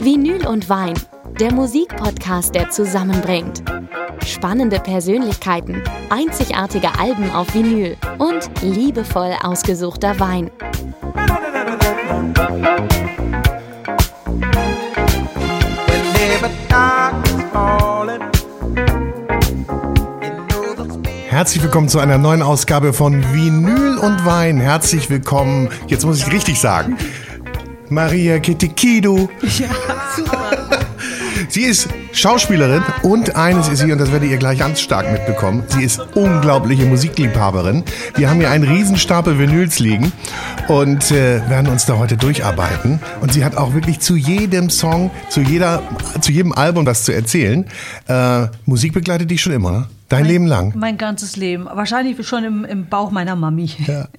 Vinyl und Wein, der Musikpodcast, der zusammenbringt. Spannende Persönlichkeiten, einzigartige Alben auf Vinyl und liebevoll ausgesuchter Wein. Herzlich willkommen zu einer neuen Ausgabe von Vinyl und Wein. Herzlich willkommen, jetzt muss ich richtig sagen, Maria Kitikidu. Ja, super. Sie ist Schauspielerin und eines ist sie, und das werdet ihr gleich ganz stark mitbekommen, sie ist unglaubliche Musikliebhaberin. Wir haben hier einen Riesenstapel Vinyls liegen und äh, werden uns da heute durcharbeiten. Und sie hat auch wirklich zu jedem Song, zu, jeder, zu jedem Album was zu erzählen. Äh, Musik begleitet dich schon immer, ne? Dein mein, Leben lang? Mein ganzes Leben. Wahrscheinlich schon im, im Bauch meiner Mami. Ja.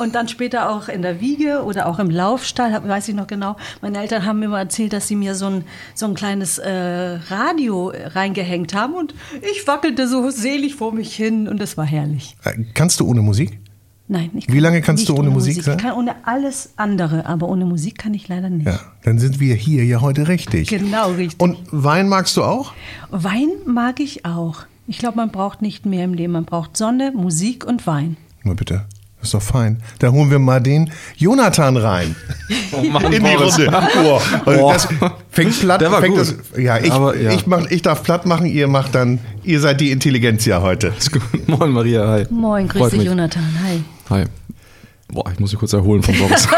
Und dann später auch in der Wiege oder auch im Laufstall, weiß ich noch genau. Meine Eltern haben mir mal erzählt, dass sie mir so ein, so ein kleines äh, Radio reingehängt haben und ich wackelte so selig vor mich hin und es war herrlich. Äh, kannst du ohne Musik? Nein, ich kann Wie lange kannst du ohne, ohne Musik, Musik sein? Ich kann ohne alles andere, aber ohne Musik kann ich leider nicht. Ja, dann sind wir hier ja heute richtig. Genau, richtig. Und Wein magst du auch? Wein mag ich auch. Ich glaube, man braucht nicht mehr im Leben. Man braucht Sonne, Musik und Wein. Na bitte. Das ist doch fein. Da holen wir mal den Jonathan rein. Oh Mann, in die Runde. Oh. Oh. Das fängt platt. Der war fängt gut. Das, ja, ich, Aber, ja. Ich, mach, ich darf platt machen, ihr macht dann, ihr seid die Intelligenz ja heute. Moin Maria, hi. Moin, grüß dich. Jonathan, hi. Hi. Boah, ich muss mich kurz erholen vom Boris.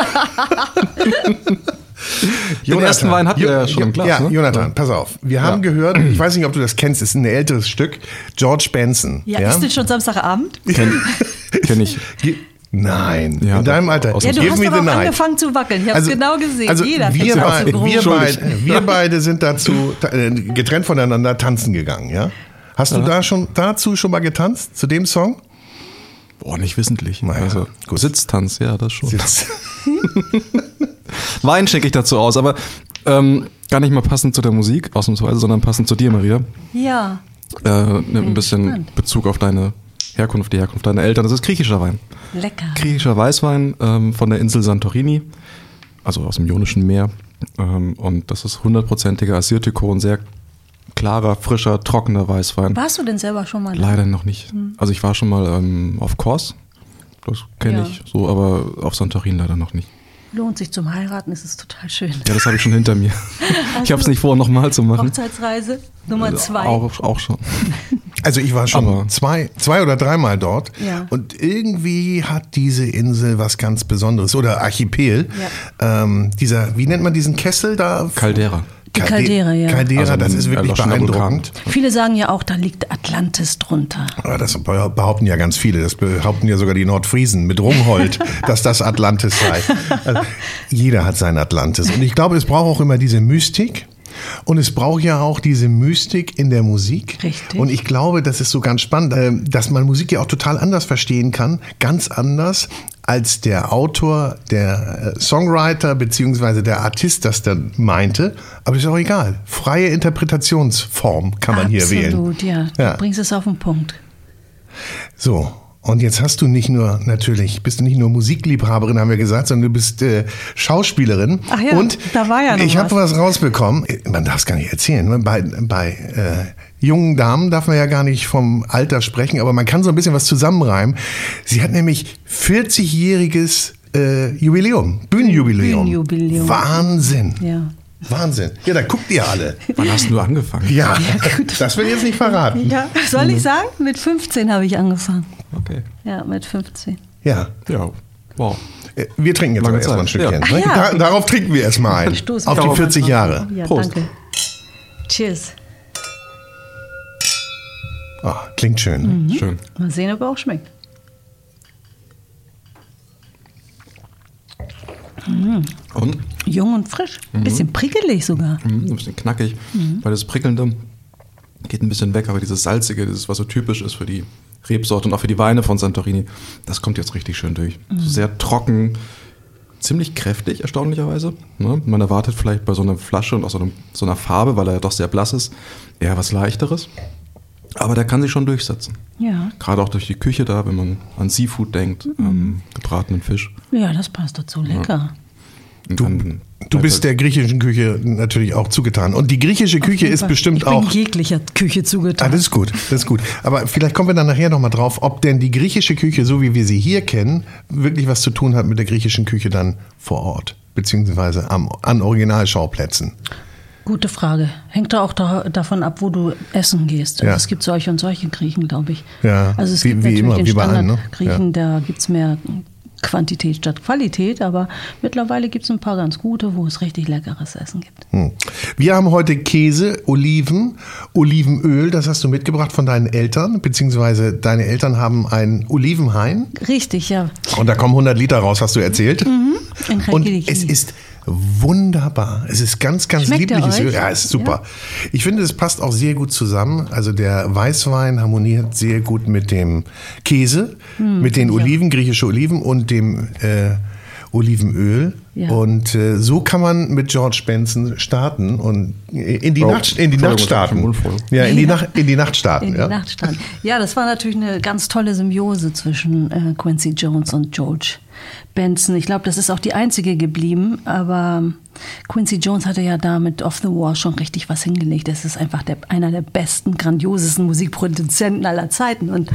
Den ersten Wein habt ihr ja schon im Glas. Ja, ne? Jonathan, pass auf. Wir ja. haben gehört, ich weiß nicht, ob du das kennst, es ist ein älteres Stück, George Benson. Ja, ja? ist das schon Samstagabend? Kenn, kenn ich. Nein, ja, in deinem Alter. Ja, du hast aber angefangen zu wackeln. Ich habe es also, genau gesehen. Also Jeder wir, beid, wir, beid, wir beide sind dazu äh, getrennt voneinander tanzen gegangen. Ja? Hast du da schon dazu schon mal getanzt zu dem Song? Boah, nicht wissentlich. Naja, also gut. Sitztanz, ja, das schon. Sitz. Wein schicke ich dazu aus, aber ähm, gar nicht mal passend zu der Musik, ausnahmsweise, sondern passend zu dir, Maria. Ja. Äh, nimm ein bisschen spannend. Bezug auf deine Herkunft, die Herkunft deiner Eltern. Das ist griechischer Wein. Lecker. Griechischer Weißwein ähm, von der Insel Santorini, also aus dem Ionischen Meer. Ähm, und das ist hundertprozentiger Assyrtiko, ein sehr klarer, frischer, trockener Weißwein. Warst du denn selber schon mal? Leider noch nicht. Hm. Also ich war schon mal ähm, auf Kors, das kenne ja. ich so, aber auf Santorin leider noch nicht lohnt sich zum Heiraten, ist es total schön. Ja, das habe ich schon hinter mir. Also ich habe es nicht vor, nochmal zu machen. Hochzeitsreise Nummer zwei. Auch, auch schon. Also ich war schon Aber zwei, zwei oder dreimal dort ja. und irgendwie hat diese Insel was ganz Besonderes oder Archipel. Ja. Ähm, dieser, wie nennt man diesen Kessel da? Caldera. Die Caldera, ja. Caldera, also das ist wirklich beeindruckend. Viele sagen ja auch, da liegt Atlantis drunter. Ja, das behaupten ja ganz viele. Das behaupten ja sogar die Nordfriesen mit Rungholt, dass das Atlantis sei. Also, jeder hat sein Atlantis. Und ich glaube, es braucht auch immer diese Mystik. Und es braucht ja auch diese Mystik in der Musik. Richtig. Und ich glaube, das ist so ganz spannend, äh, dass man Musik ja auch total anders verstehen kann, ganz anders, als der Autor, der äh, Songwriter beziehungsweise der Artist das dann meinte. Aber ist auch egal. Freie Interpretationsform kann man Absolut, hier wählen. Absolut, ja. ja. Du bringst es auf den Punkt. So, und jetzt hast du nicht nur, natürlich, bist du nicht nur Musikliebhaberin, haben wir gesagt, sondern du bist äh, Schauspielerin. Ach ja, und da war ja noch Ich habe was rausbekommen, man darf es gar nicht erzählen, ne? bei, bei äh, jungen Damen darf man ja gar nicht vom Alter sprechen, aber man kann so ein bisschen was zusammenreimen. Sie hat nämlich 40-jähriges äh, Jubiläum, Bühnenjubiläum. Bühnenjubiläum. Wahnsinn. Ja. Wahnsinn. Ja, da guckt ihr alle. Wann hast du angefangen? Ja, ja das will ich jetzt nicht verraten. Ja, soll ich sagen? Mit 15 habe ich angefangen. Okay. Ja, mit 15. Ja. Ja, wow. Äh, wir trinken jetzt erstmal ein Stückchen. Ja. Ne? Ja. Da, darauf trinken wir erstmal ein. Stoßen auf die 40 Jahre. Ja, Prost. danke. Cheers. Oh, klingt schön. Mhm. Schön. Mal sehen, ob er auch schmeckt. Mhm. Und? Jung und frisch. Ein bisschen mhm. prickelig sogar. Mhm, ein bisschen knackig, mhm. weil das Prickelnde geht ein bisschen weg, aber dieses Salzige, dieses, was so typisch ist für die Rebsorte und auch für die Weine von Santorini, das kommt jetzt richtig schön durch. Mhm. Sehr trocken, ziemlich kräftig, erstaunlicherweise. Ne? Man erwartet vielleicht bei so einer Flasche und auch so, einem, so einer Farbe, weil er ja doch sehr blass ist, eher was Leichteres. Aber der kann sich schon durchsetzen. Ja. Gerade auch durch die Küche da, wenn man an Seafood denkt, mhm. ähm, gebratenen Fisch. Ja, das passt dazu. Lecker. Ja. Du, du bist der griechischen Küche natürlich auch zugetan. Und die griechische Küche ist bestimmt ich bin auch. jeglicher Küche zugetan. Ah, das ist gut, das ist gut. Aber vielleicht kommen wir dann nachher nochmal drauf, ob denn die griechische Küche, so wie wir sie hier kennen, wirklich was zu tun hat mit der griechischen Küche dann vor Ort, beziehungsweise am, an Originalschauplätzen. Gute Frage. Hängt da auch da, davon ab, wo du essen gehst. Also Ja. Es gibt solche und solche Griechen, glaube ich. Ja, also es wie- gibt wie natürlich immer, den wie bei allen, ne? Standard-Griechen, da gibt es mehr Quantität statt Qualität, aber mittlerweile gibt es ein paar ganz gute, wo es richtig leckeres Essen gibt. Hm. Wir haben heute Käse, Oliven, Olivenöl, das hast du mitgebracht von deinen Eltern, beziehungsweise deine Eltern haben ein Olivenhain Richtig, ja. und da kommen 100 Liter raus, hast du erzählt. Mhm. Und es ist wunderbar. Es ist ganz, ganz Schmeckt liebliches? Öl. Ja, es ist super. Ich finde, es passt auch sehr gut zusammen. Also der Weißwein harmoniert sehr gut mit dem Käse, Hm, mit den Oliven, griechische Oliven und dem äh, Olivenöl. Ja. Und äh, so kann man mit George Benson starten und in die Oh, Nacht, in die Nacht starten. Ja, in die Ja. Nacht, in die Nacht starten. in die ja. Nacht stand. Ja, das war natürlich eine ganz tolle Symbiose zwischen äh, Quincy Jones und George Benson. Ich glaube, das ist auch die einzige geblieben, aber Quincy Jones hatte ja da mit Off the Wall schon richtig was hingelegt. Das ist einfach der, einer der besten, grandiosesten Musikproduzenten aller Zeiten und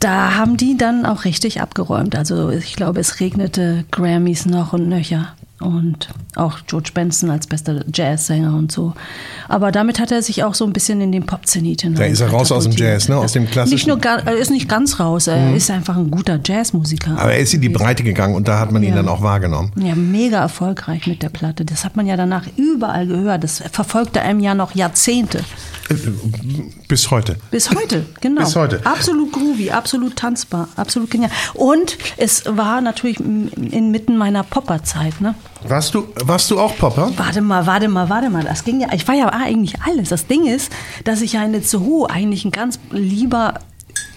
da haben die dann auch richtig abgeräumt. Also ich glaube, es regnete Grammys noch und nöcher. Und auch George Benson als bester Jazzsänger und so. Aber damit hat er sich auch so ein bisschen in den Pop-Zenit hinein. Da ist er raus aus dem. Jazz, ne? Aus dem klassischen. Mhm. Nicht nur, er ist nicht ganz raus, er ist einfach ein guter Jazzmusiker. Aber er ist in die Breite gegangen und da hat man ihn Ja. dann auch wahrgenommen. Ja, mega erfolgreich mit der Platte. Das hat man ja danach überall gehört. Das verfolgte einem ja noch Jahrzehnte. Bis heute. Bis heute, genau. Bis heute. Absolut groovy, absolut tanzbar, absolut genial. Und es war natürlich inmitten meiner Popperzeit, ne? Warst du, warst du auch Popper? Warte mal, warte mal, warte mal. Das ging ja, ich war ja eigentlich alles. Das Ding ist, dass ich ja in Itzehoe eigentlich ein ganz lieber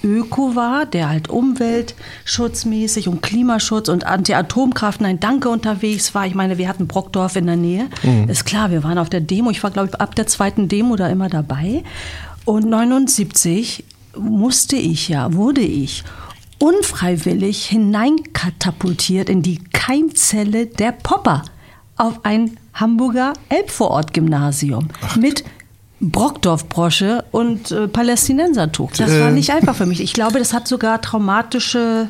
Öko war, der halt umweltschutzmäßig und Klimaschutz und Anti-Atomkraft, nein, danke unterwegs war. Ich meine, wir hatten Brockdorf in der Nähe. Ist klar, wir waren auf der Demo. Ich war, glaube ich, ab der zweiten Demo da immer dabei. Und 79 musste ich ja, wurde ich unfreiwillig hineinkatapultiert in die Keimzelle der Popper auf ein Hamburger Elbvorort-Gymnasium mit Brockdorf-Brosche und äh, Palästinensertuch. Das war Äh. nicht einfach für mich. Ich glaube, das hat sogar traumatische,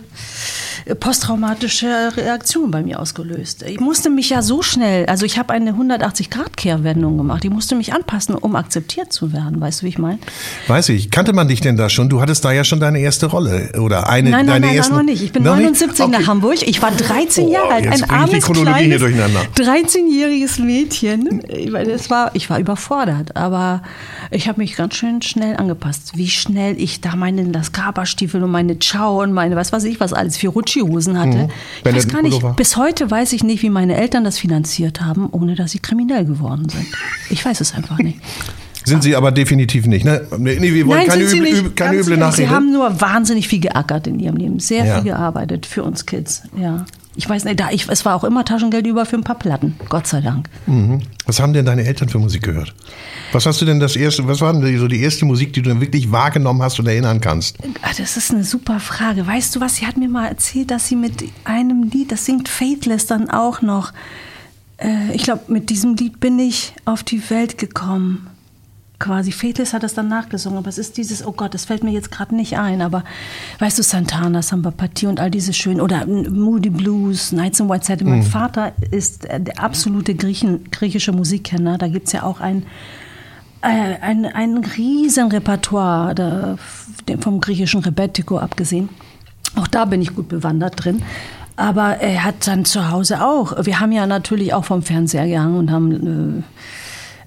posttraumatische Reaktionen bei mir ausgelöst. Ich musste mich ja so schnell, also ich habe eine 180-Grad-Kehrwendung gemacht. Ich musste mich anpassen, um akzeptiert zu werden. Weißt du, wie ich meine? Weiß ich. Kannte man dich denn da schon? Du hattest da ja schon deine erste Rolle oder eine Nein, nein, deine nein, ersten. noch nicht. Ich bin Noch nicht? 79 Okay. nach Hamburg. Ich war 13 Oh, Jahre alt. jetzt Ein armes, kleines, durcheinander. 13-jähriges Mädchen. Ich, meine, das war, ich war überfordert, aber ich habe mich ganz schön schnell angepasst. Wie schnell ich da meine Lascapa-Stiefel und meine Ciao und meine, was weiß ich, was alles, Fiorucci-Hosen hatte. Mhm. Ich weiß gar nicht, bis heute weiß ich nicht, wie meine Eltern das finanziert haben, ohne dass sie kriminell geworden sind. Ich weiß es einfach nicht. Sind sie aber definitiv nicht. Ne? Nee, wir wollen Nein, keine, üble, üble, keine üble ehrlich, Sie haben nur wahnsinnig viel geackert in ihrem Leben. Sehr Ja. viel gearbeitet für uns Kids. Ja. Ich weiß nicht, da ich, es war auch immer Taschengeld über für ein paar Platten. Gott sei Dank. Mhm. Was haben denn deine Eltern für Musik gehört? Was hast du denn das erste, was war denn so die erste Musik, die du dann wirklich wahrgenommen hast und erinnern kannst? Ah, Das ist eine super Frage. Weißt du was? Sie hat mir mal erzählt, dass sie mit einem Lied, das singt Faithless dann auch noch. Äh, ich glaube, mit diesem Lied bin ich auf die Welt gekommen. Quasi. Faithless hat das dann nachgesungen, aber es ist dieses, oh Gott, das fällt mir jetzt gerade nicht ein, aber weißt du, Santana, Samba Patti und all diese schönen, oder Moody Blues, Nights in White Satin. Mhm. Mein Vater ist äh, der absolute Griechen, griechische Musikkenner. Da gibt es ja auch ein, äh, ein, ein riesen Repertoire da, vom griechischen Rebetiko abgesehen. Auch da bin ich gut bewandert drin. Aber er hat dann zu Hause auch. Wir haben ja natürlich auch vom Fernseher gehangen und haben äh,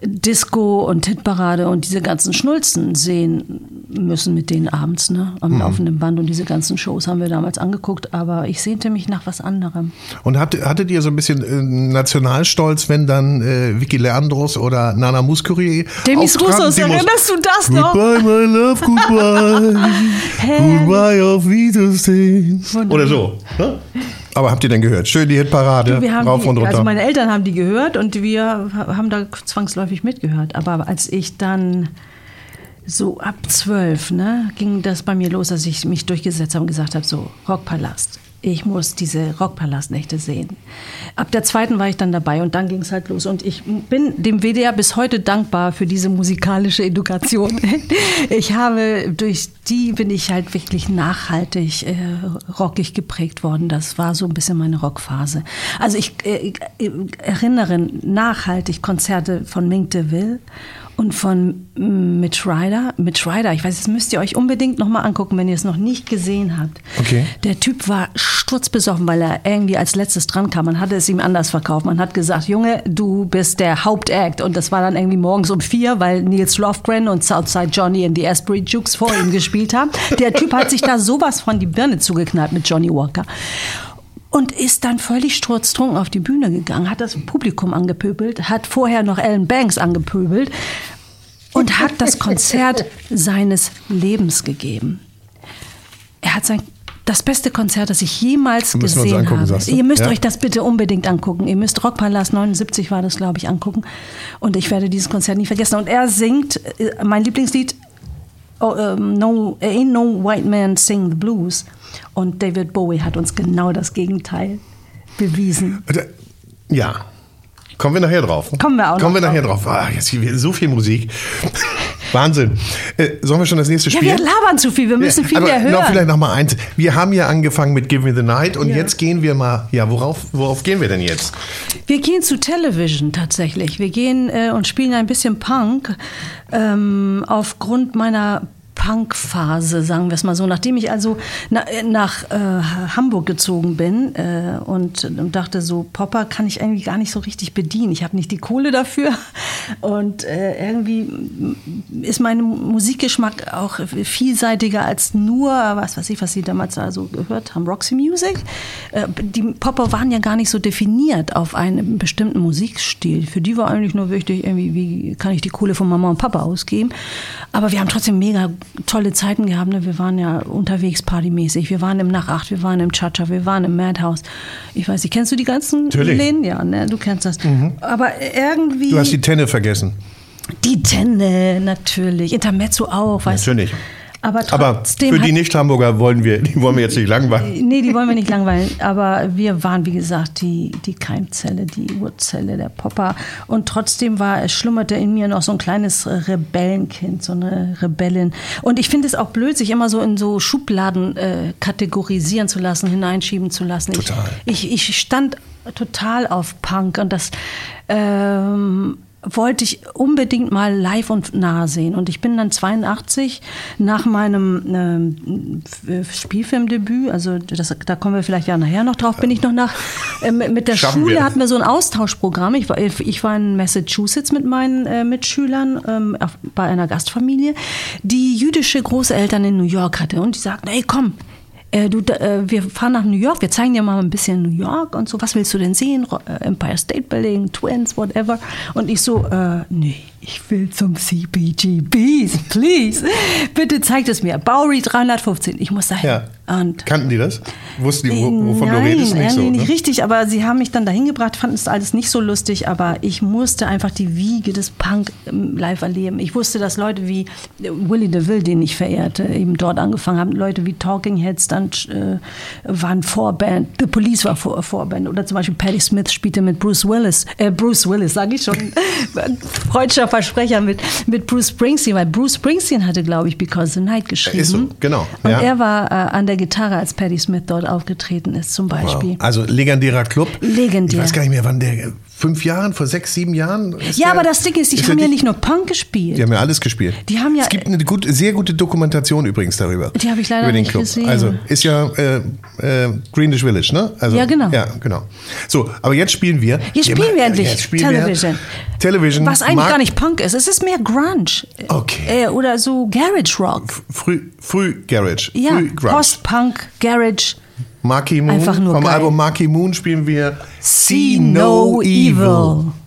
Disco und Hitparade und diese ganzen Schnulzen sehen müssen mit denen abends, ne? Am laufenden Band. Und diese ganzen Shows haben wir damals angeguckt. Aber ich sehnte mich nach was anderem. Und hatt, hattet ihr so ein bisschen äh, Nationalstolz, wenn dann äh, Vicky Leandros oder Nana Muscuri Demis? Roussos, erinnerst du das noch? Goodbye, my love, goodbye. Goodbye, auf Wiedersehen. Oder so. Ne? Aber habt ihr denn gehört? Schön die Hitparade, Wir haben rauf die, und runter. Also meine Eltern haben die gehört und wir haben da zwangsläufig mitgehört. Aber als ich dann so ab zwölf, ne, ging das bei mir los, dass ich mich durchgesetzt habe und gesagt habe, so Rockpalast. Ich muss diese Rockpalastnächte sehen. Ab der zweiten war ich dann dabei und dann ging es halt los. Und ich bin dem WDR bis heute dankbar für diese musikalische Education. Ich habe durch die bin ich halt wirklich nachhaltig äh, rockig geprägt worden. Das war so ein bisschen meine Rockphase. Also ich äh, erinnere nachhaltig Konzerte von Mink DeVille und von Mitch Ryder. Mitch Ryder, ich weiß, das müsst ihr euch unbedingt nochmal angucken, wenn ihr es noch nicht gesehen habt. Okay. Der Typ war sturzbesoffen, weil er irgendwie als letztes dran kam. Man hatte es ihm anders verkauft. Man hat gesagt, Junge, du bist der Hauptakt. Und das war dann irgendwie morgens um vier, weil Nils Lofgren und Southside Johnny in the Asbury Jukes vor ihm gespielt haben. Der Typ hat sich da sowas von die Birne zugeknallt mit Johnny Walker und ist dann völlig sturztrunken auf die Bühne gegangen, hat das Publikum angepöbelt, hat vorher noch Ellen Banks angepöbelt und hat das Konzert seines Lebens gegeben. Er hat sein das beste Konzert, das ich jemals Müssen wir uns gesehen angucken, habe. sagst du? Ihr müsst Ja. euch das bitte unbedingt angucken. Ihr müsst Rockpalast 79 war das, glaube ich, angucken. Und ich werde dieses Konzert nie vergessen. Und er singt äh, mein Lieblingslied oh, ähm, no, Ain't No White Man Sing the Blues. Und David Bowie hat uns genau das Gegenteil bewiesen. Ja. Kommen wir nachher drauf. Kommen wir auch noch Kommen wir nachher drauf. drauf. Ah, jetzt hier so viel Musik. Wahnsinn. Äh, sollen wir schon das nächste Ja, spielen? wir labern zu viel. Wir müssen viel aber mehr hören. noch vielleicht noch mal eins. Wir haben ja angefangen mit Give Me the Night und Ja. jetzt gehen wir mal. Ja, worauf, worauf gehen wir denn jetzt? Wir gehen zu Television tatsächlich. Wir gehen äh, und spielen ein bisschen Punk ähm, aufgrund meiner Punk-Phase, sagen wir es mal so. Nachdem ich also na, äh, nach äh, Hamburg gezogen bin äh, und, und dachte so, Popper kann ich irgendwie gar nicht so richtig bedienen. Ich habe nicht die Kohle dafür und äh, irgendwie ist mein Musikgeschmack auch vielseitiger als nur, was weiß ich, was Sie damals also gehört haben, Roxy Music. Äh, die Popper waren ja gar nicht so definiert auf einen bestimmten Musikstil. Für die war eigentlich nur wichtig, irgendwie, wie kann ich die Kohle von Mama und Papa ausgeben. Aber wir haben trotzdem mega tolle Zeiten gehabt. Ne? Wir waren ja unterwegs partymäßig. Wir waren im Nach 8, wir waren im Cha-Cha, wir waren im Madhouse. Ich weiß nicht, kennst du die ganzen Natürlich. Läden? Ja, ne? du kennst das. Aber irgendwie... Du hast die Tenne vergessen. Die Tenne, natürlich. Intermezzo auch, weißt du. Aber Aber für die Nicht-Hamburger wollen wir, die wollen wir jetzt nicht langweilen. Nee, die wollen wir nicht langweilen. Aber wir waren, wie gesagt, die, die Keimzelle, die Urzelle der Popper. Und trotzdem war, schlummerte in mir noch so ein kleines Rebellenkind, so eine Rebellin. Und ich finde es auch blöd, sich immer so in so Schubladen äh, kategorisieren zu lassen, hineinschieben zu lassen. Total. Ich, ich, ich stand total auf Punk und das ähm, wollte ich unbedingt mal live und nah sehen. Und ich bin dann 82 nach meinem F- Spielfilmdebüt, also das, da kommen wir vielleicht ja nachher noch drauf, bin ich noch nach, äh, mit der Schaffen Schule wir. hatten wir so ein Austauschprogramm. Ich war, ich war in Massachusetts mit meinen äh, Mitschülern ähm, auf, bei einer Gastfamilie, die jüdische Großeltern in New York hatte. Und die sagten, ey komm, äh, du, äh, wir fahren nach New York, wir zeigen dir mal ein bisschen New York und so. Was willst du denn sehen? Äh, Empire State Building, Twins, whatever. Und ich so, äh, nee, ich will zum CBGBs, please. Bitte zeigt es mir. Bowery 315, ich muss dahin. Ja. Und Kannten die das? Wussten die, wo, wovon Nein, du redest? Nicht so. irgendwie Ne? nicht richtig, aber sie haben mich dann dahin gebracht, fanden es alles nicht so lustig, aber ich musste einfach die Wiege des Punk ähm, live erleben. Ich wusste, dass Leute wie äh, Willie DeVille, den ich verehrte, eben dort angefangen haben, Leute wie Talking Heads dann äh, waren Vorband, The Police war Vor Vorband oder zum Beispiel Patti Smith spielte mit Bruce Willis, äh, Bruce Willis, sage ich schon, freudscher Versprecher mit, mit Bruce Springsteen, weil Bruce Springsteen hatte, glaube ich, Because the Night geschrieben. Ist so, genau, Und ja. er war äh, an der Gitarre, als Patti Smith dort aufgetreten ist, zum Beispiel. Wow. Also legendärer Club. Legendär. Ich weiß gar nicht mehr, wann der. Fünf Jahren, vor sechs, sieben Jahren? ist Ja, der- aber das Ding ist, die er haben ja nicht nur Punk gespielt. Die haben ja alles gespielt. Die haben ja- Es gibt eine gut, sehr gute Dokumentation übrigens darüber. Die habe ich leider über den nicht Club. gesehen. Also ist ja äh, äh, Greenish Village, ne? Also, Ja, genau. Ja, genau. So, aber jetzt spielen wir. Jetzt spielen wir ja, endlich jetzt spielen Television. Wir Television. Was eigentlich Mark- gar nicht Punk ist. Es ist mehr Grunge. Okay. Äh, oder so Garage Rock. Früh, früh Garage. Ja. Post-Punk, Garage. Marky Moon. Einfach nur vom geil. Album Marky Moon spielen wir See No Evil. What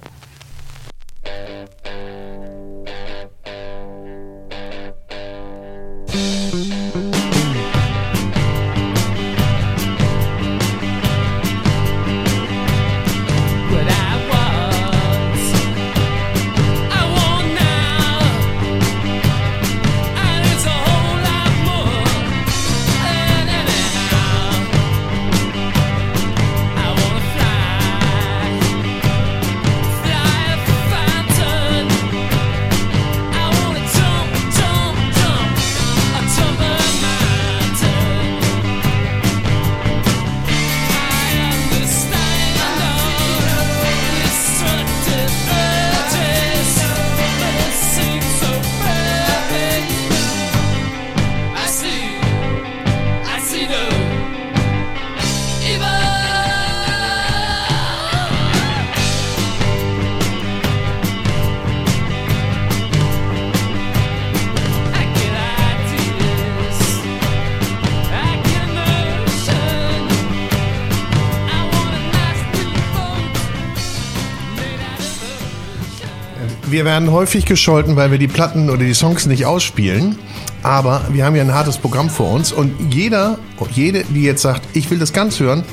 Wir werden häufig gescholten, weil wir die Platten oder die Songs nicht ausspielen. Aber wir haben ja ein hartes Programm vor uns und jeder, jede, die jetzt sagt, ich will das ganz hören,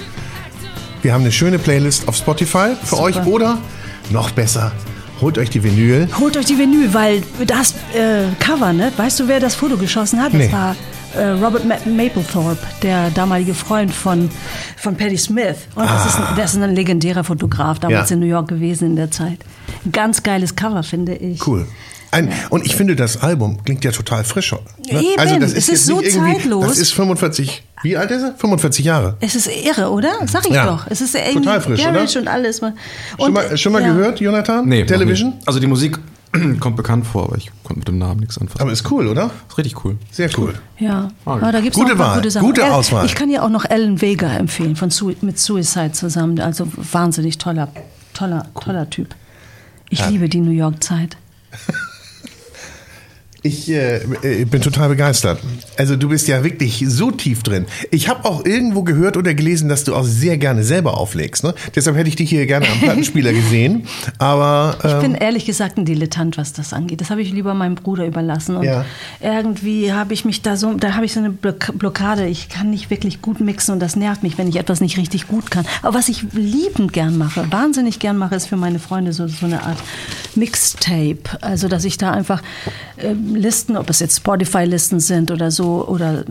wir haben eine schöne Playlist auf Spotify für Super. euch oder noch besser, holt euch die Vinyl. Holt euch die Vinyl, weil das äh, Cover, ne? Weißt du, wer das Foto geschossen hat? Nee. Das war äh, Robert Ma Mapplethorpe, der damalige Freund von, von Patti Smith. Und das, ist ein, das ist ein legendärer Fotograf, damals Ja. in New York gewesen in der Zeit. Ein ganz geiles Cover, finde ich. Cool. Ein, und ich finde, das Album klingt ja total frisch. Ne? Eben, das es ist so zeitlos. Das ist 45, wie alt ist er? 45 Jahre. Es ist irre, oder? Sag ich Ja. doch. Es ist irgendwie Total frisch, Garage oder? und alles. Und, Schon mal, schon mal ja. gehört, Jonathan? Nee, Television? Also die Musik kommt bekannt vor, aber ich konnte mit dem Namen nichts anfangen. Aber ist cool, oder? ist richtig cool. Sehr cool. Ja, Ah, aber da gibt's Gute Wahl, gute Sachen. gute Auswahl. Ich kann ja auch noch Ellen Vega empfehlen, von Sui mit Suicide zusammen. Also wahnsinnig toller, toller, toller Typ. Ich liebe die New York-Zeit. Ich äh, äh, bin total begeistert. Also du bist ja wirklich so tief drin. Ich habe auch irgendwo gehört oder gelesen, dass du auch sehr gerne selber auflegst. Ne? Deshalb hätte ich dich hier gerne am Plattenspieler gesehen. Aber Ich ähm, bin ehrlich gesagt ein Dilettant, was das angeht. Das habe ich lieber meinem Bruder überlassen. Und Ja. irgendwie habe ich mich da so, da habe ich so eine Block- Blockade. Ich kann nicht wirklich gut mixen und das nervt mich, wenn ich etwas nicht richtig gut kann. Aber was ich liebend gern mache, wahnsinnig gern mache, ist für meine Freunde so, so eine Art Mixtape. Also, dass ich da einfach ähm, Listen, ob es jetzt Spotify-Listen sind oder so, oder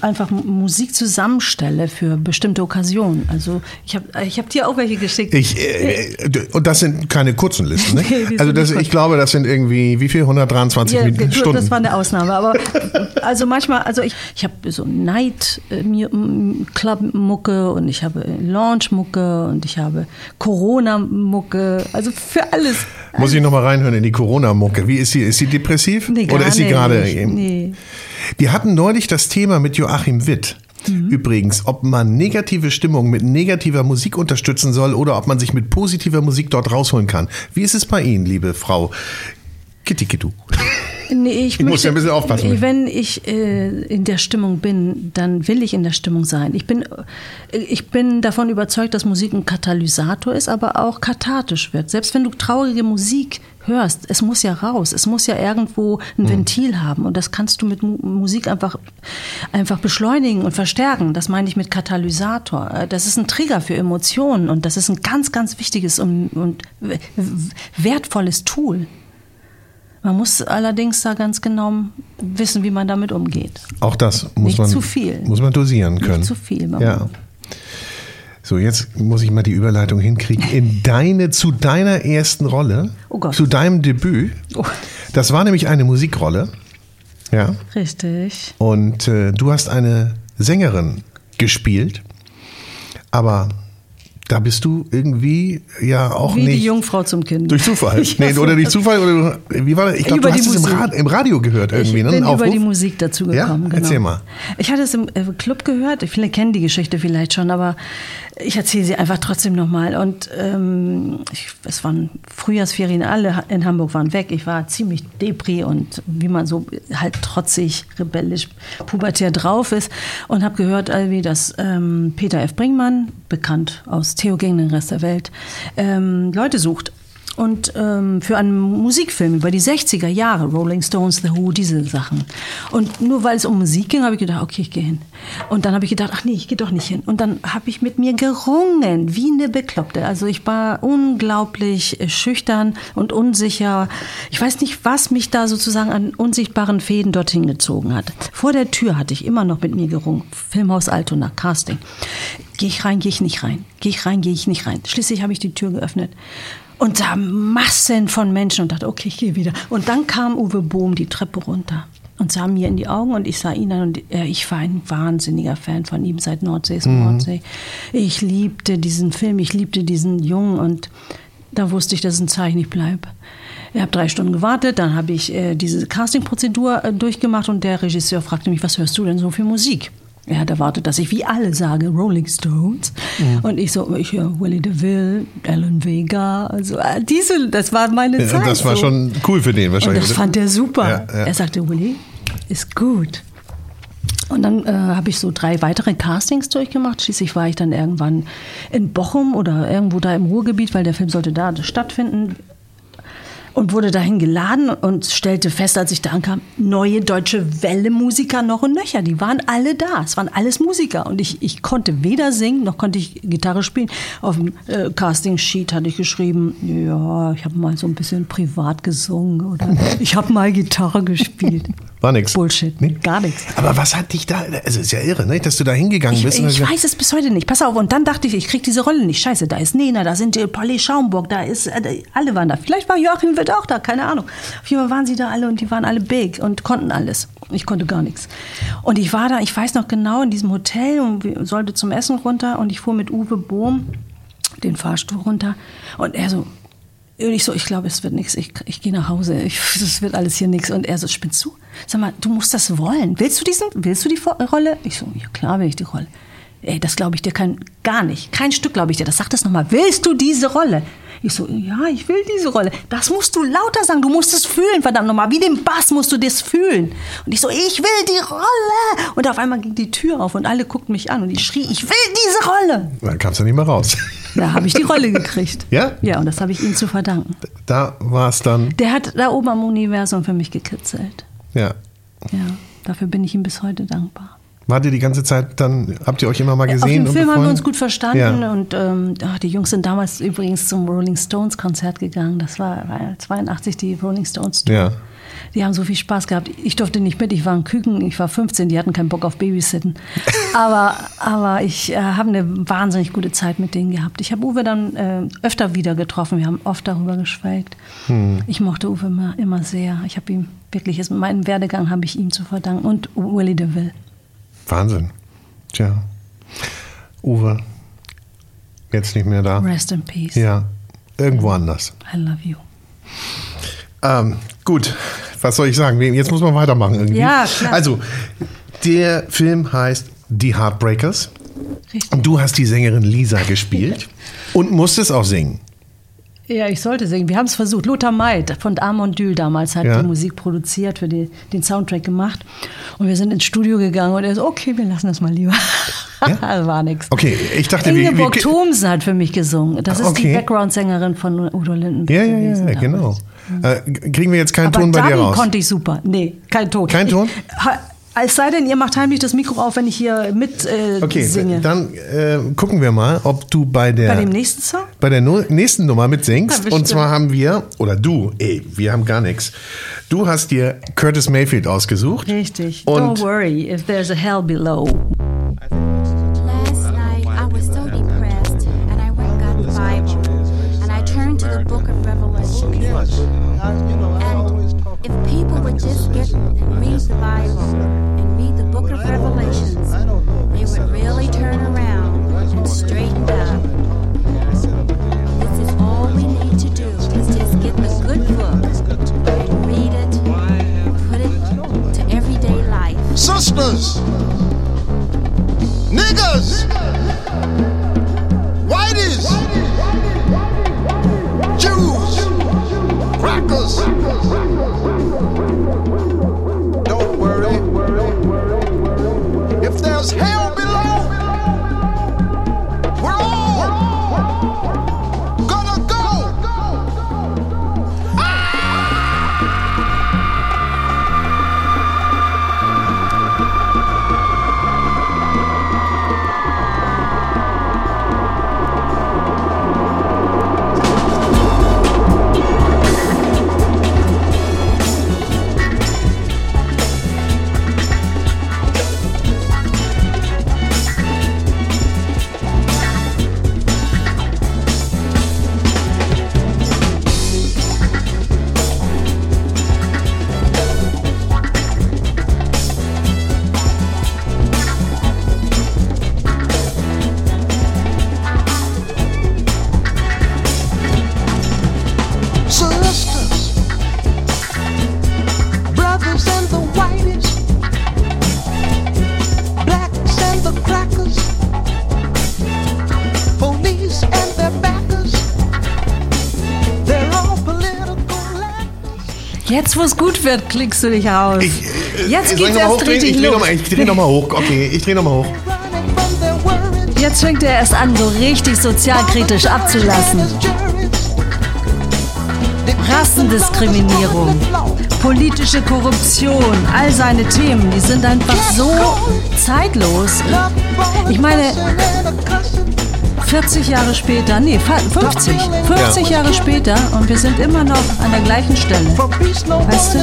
einfach Musik zusammenstelle für bestimmte Okkasionen. Also ich habe ich hab dir auch welche geschickt. ich, äh, und das sind keine kurzen Listen. Ne? Nee, also das, ich glaube, das sind irgendwie, wie viel? 123 Ja, Minuten, gut, Stunden. das war eine Ausnahme, aber also manchmal, also ich, ich habe so Night äh, Club Mucke und ich habe Launch Mucke und ich habe Corona Mucke, also für alles. Muss ich noch mal reinhören in die Corona-Mucke. Wie ist sie? Ist sie depressiv? Nee, Oder ist sie gerade? Nee. Wir hatten neulich das Thema mit Joachim Witt. Mhm. Übrigens, ob man negative Stimmung mit negativer Musik unterstützen soll oder ob man sich mit positiver Musik dort rausholen kann. Wie ist es bei Ihnen, liebe Frau Kittikitu? Nee, ich, Ich muss möchte, ja ein bisschen aufpassen. Wenn ich äh, in der Stimmung bin, dann will ich in der Stimmung sein. Ich bin, äh, ich bin davon überzeugt, dass Musik ein Katalysator ist, aber auch kathartisch wirkt. Selbst wenn du traurige Musik hörst, es muss ja raus, es muss ja irgendwo ein Ventil haben und das kannst du mit Mu Musik einfach, einfach beschleunigen und verstärken. Das meine ich mit Katalysator. Äh, Das ist ein Trigger für Emotionen und das ist ein ganz, ganz wichtiges und, und wertvolles Tool. Man muss allerdings da ganz genau wissen, wie man damit umgeht. Auch das muss Nicht man zu viel. muss man dosieren können. Nicht zu viel. Man Ja. So, jetzt muss ich mal die Überleitung hinkriegen. In deine, zu deiner ersten Rolle, Oh zu deinem Debüt. Oh. Das war nämlich eine Musikrolle. Ja. Richtig. Und äh, du hast eine Sängerin gespielt, aber da bist du irgendwie ja auch Wie nicht. die Jungfrau zum Kind. Durch Zufall. Nee, oder durch Zufall oder wie war das? Ich glaube, du hast es im. Rad, im Radio gehört irgendwie, ich ne? bin Ein über Aufruf? die Musik dazu gekommen. Ja? Genau. Erzähl mal. Ich hatte es im äh, Club gehört. Viele kennen die Geschichte vielleicht schon, aber ich erzähle sie einfach trotzdem nochmal. Und ähm, ich, es waren Frühjahrsferien, alle in Hamburg waren weg. Ich war ziemlich depri und wie man so halt trotzig, rebellisch, pubertär drauf ist. Und habe gehört, irgendwie, dass ähm, Peter F. Bringmann, bekannt aus Theo gegen den Rest der Welt, ähm, Leute sucht. Und ähm, für einen Musikfilm über die 60er Jahre, Rolling Stones, The Who, diese Sachen. Und nur weil es um Musik ging, habe ich gedacht, okay, ich gehe hin. Und dann habe ich gedacht, ach nee, ich gehe doch nicht hin. Und dann habe ich mit mir gerungen, wie eine Bekloppte. Also ich war unglaublich schüchtern und unsicher. Ich weiß nicht, was mich da sozusagen an unsichtbaren Fäden dorthin gezogen hat. Vor der Tür hatte ich immer noch mit mir gerungen. Filmhaus Altona, Casting. Gehe ich rein, gehe ich nicht rein. Gehe ich rein, gehe ich nicht rein. Schließlich habe ich die Tür geöffnet. Und da Massen von Menschen und dachte, okay, ich gehe wieder. Und dann kam Uwe Bohm die Treppe runter und sah mir in die Augen und ich sah ihn an und äh, ich war ein wahnsinniger Fan von ihm seit Nordsee ist Nordsee. Ich liebte diesen Film, ich liebte diesen Jungen und da wusste ich, das ist ein Zeichen, ich bleibe. Ich habe drei Stunden gewartet, dann habe ich äh, diese Castingprozedur äh, durchgemacht und der Regisseur fragte mich, was hörst du denn so für Musik? Er hat erwartet, dass ich wie alle sage Rolling Stones. Und ich so, ich höre Willie DeVille, Alan Vega. Also äh, diese, das war meine Ja, Zeit. das war so. schon cool für den Und wahrscheinlich. das oder? fand er super. Ja, ja. Er sagte, Willy, ist gut. Und dann äh, habe ich so drei weitere Castings durchgemacht. Schließlich war ich dann irgendwann in Bochum oder irgendwo da im Ruhrgebiet, weil der Film sollte da stattfinden. Und wurde dahin geladen und stellte fest, als ich da ankam, neue deutsche Welle-Musiker noch und nöcher. Die waren alle da. Es waren alles Musiker. Und ich, ich konnte weder singen, noch konnte ich Gitarre spielen. Auf dem äh, Casting-Sheet hatte ich geschrieben, ja, ich habe mal so ein bisschen privat gesungen oder ich habe mal Gitarre gespielt. War nix. Bullshit, Nee? gar nichts. Aber was hat dich da, also ist ja irre, ne? dass du da hingegangen Ich, bist. ich hast weiß es bis heute nicht. Pass auf, und dann dachte ich, ich krieg diese Rolle nicht. Scheiße, da ist Nena, da sind die Polly Schaumburg, da ist, äh, alle waren da. Vielleicht war Joachim Witt auch da, keine Ahnung. Auf jeden Fall waren sie da alle und die waren alle big und konnten alles. Ich konnte gar nichts. Und ich war da, ich weiß noch genau, in diesem Hotel und sollte zum Essen runter und ich fuhr mit Uwe Bohm den Fahrstuhl runter und er so, und ich so, ich glaube, es wird nichts. Ich, ich gehe nach Hause. Es wird alles hier nichts. Und er so, spinnst du? Sag mal, du musst das wollen. Willst du diesen, willst du die Rolle? Ich so, ja klar will ich die Rolle. Ey, das glaube ich dir kein, gar nicht. Kein Stück glaube ich dir. Das sag das nochmal. Willst du diese Rolle? Ich so, ja, ich will diese Rolle. Das musst du lauter sagen. Du musst es fühlen, verdammt nochmal. Wie den Bass musst du das fühlen. Und ich so, ich will die Rolle. Und auf einmal ging die Tür auf und alle guckten mich an und ich schrie, ich will diese Rolle. Dann kamst du nicht mehr raus. Da habe ich die Rolle gekriegt. Ja? Ja, und das habe ich ihm zu verdanken. Da war es dann, Der hat da oben am Universum für mich gekitzelt. ja. Ja, dafür bin ich ihm bis heute dankbar. Wart ihr die ganze Zeit dann, habt ihr euch immer mal gesehen? Auf dem Film haben wir uns gut verstanden Ja. und ähm, ach, die Jungs sind damals übrigens zum Rolling Stones Konzert gegangen. Das war, war 82 die Rolling Stones Tour. Ja. Die haben so viel Spaß gehabt. Ich durfte nicht mit, ich war ein Küken, ich war 15, die hatten keinen Bock auf Babysitten. Aber, aber ich äh, habe eine wahnsinnig gute Zeit mit denen gehabt. Ich habe Uwe dann äh, öfter wieder getroffen, wir haben oft darüber geschwelgt. Hm. Ich mochte Uwe immer, immer sehr. Ich habe ihm wirklich, meinen Werdegang habe ich ihm zu verdanken und Willy DeVille. Wahnsinn. Tja. Uwe, jetzt nicht mehr da. Rest in peace. Ja, irgendwo anders. I love you. Ähm, gut, was soll ich sagen? Jetzt muss man weitermachen irgendwie. Ja, klar. Also, der Film heißt Die Heartbreakers. Richtig. Und du hast die Sängerin Lisa gespielt und musstest auch singen. Ja, ich sollte singen. Wir haben es versucht. Lothar Maid von Amon Dül damals hat Ja. die Musik produziert, für die, den Soundtrack gemacht. Und wir sind ins Studio gegangen und er so, okay, wir lassen das mal lieber. Ja? War nix. Okay, ich dachte, wie- Ingeborg wie- Thomsen hat für mich gesungen. Das ist die Okay. Background-Sängerin von Udo Lindenberg Ja, ja, gewesen. ja, genau. Äh, kriegen wir jetzt keinen Aber Ton bei dir raus? konnte ich super. Nee, kein Ton. Kein Ton? Ha- Es sei denn, ihr macht heimlich das Mikro auf, wenn ich hier mit äh, Okay, singe. dann äh, gucken wir mal, ob du bei der Bei dem nächsten Song? bei der no nächsten Nummer mitsingst. Ja. Und zwar haben wir, oder du, ey, wir haben gar nichts. Du hast dir Curtis Mayfield ausgesucht. Richtig. Und Don't worry if there's a hell below. Would just get and read the Bible and read the book of Revelations, they would really turn around and straighten up. This is all we need to do is just get the good book and read it, and put it to everyday life. sisters, niggas, whiteys, Jews, crackers. If there's hell Jetzt, wo es gut wird, klickst du dich aus. Ich, äh, Jetzt geht's erst hochdrehen? richtig Ich dreh los. mal, ich dreh noch mal hoch. Okay, ich dreh noch mal hoch. Jetzt fängt er erst an, so richtig sozialkritisch abzulassen. Rassendiskriminierung, politische Korruption, all seine Themen, die sind einfach so zeitlos. Ich meine, 40 Jahre später, nee, fa- 50, 50 Jahre später und wir sind immer noch an der gleichen Stelle. Weißt du?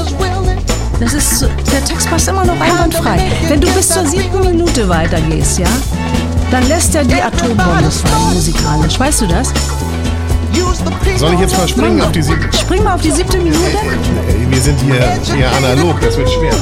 Das ist, der Text passt immer noch einwandfrei. Wenn du bis zur siebten Minute weitergehst, ja, dann lässt er die Atombombe fallen musikalisch. Weißt du das? Soll ich jetzt mal springen auf die siebte? Spring mal auf die siebte Minute. Wir sind hier eher analog, das wird schwer.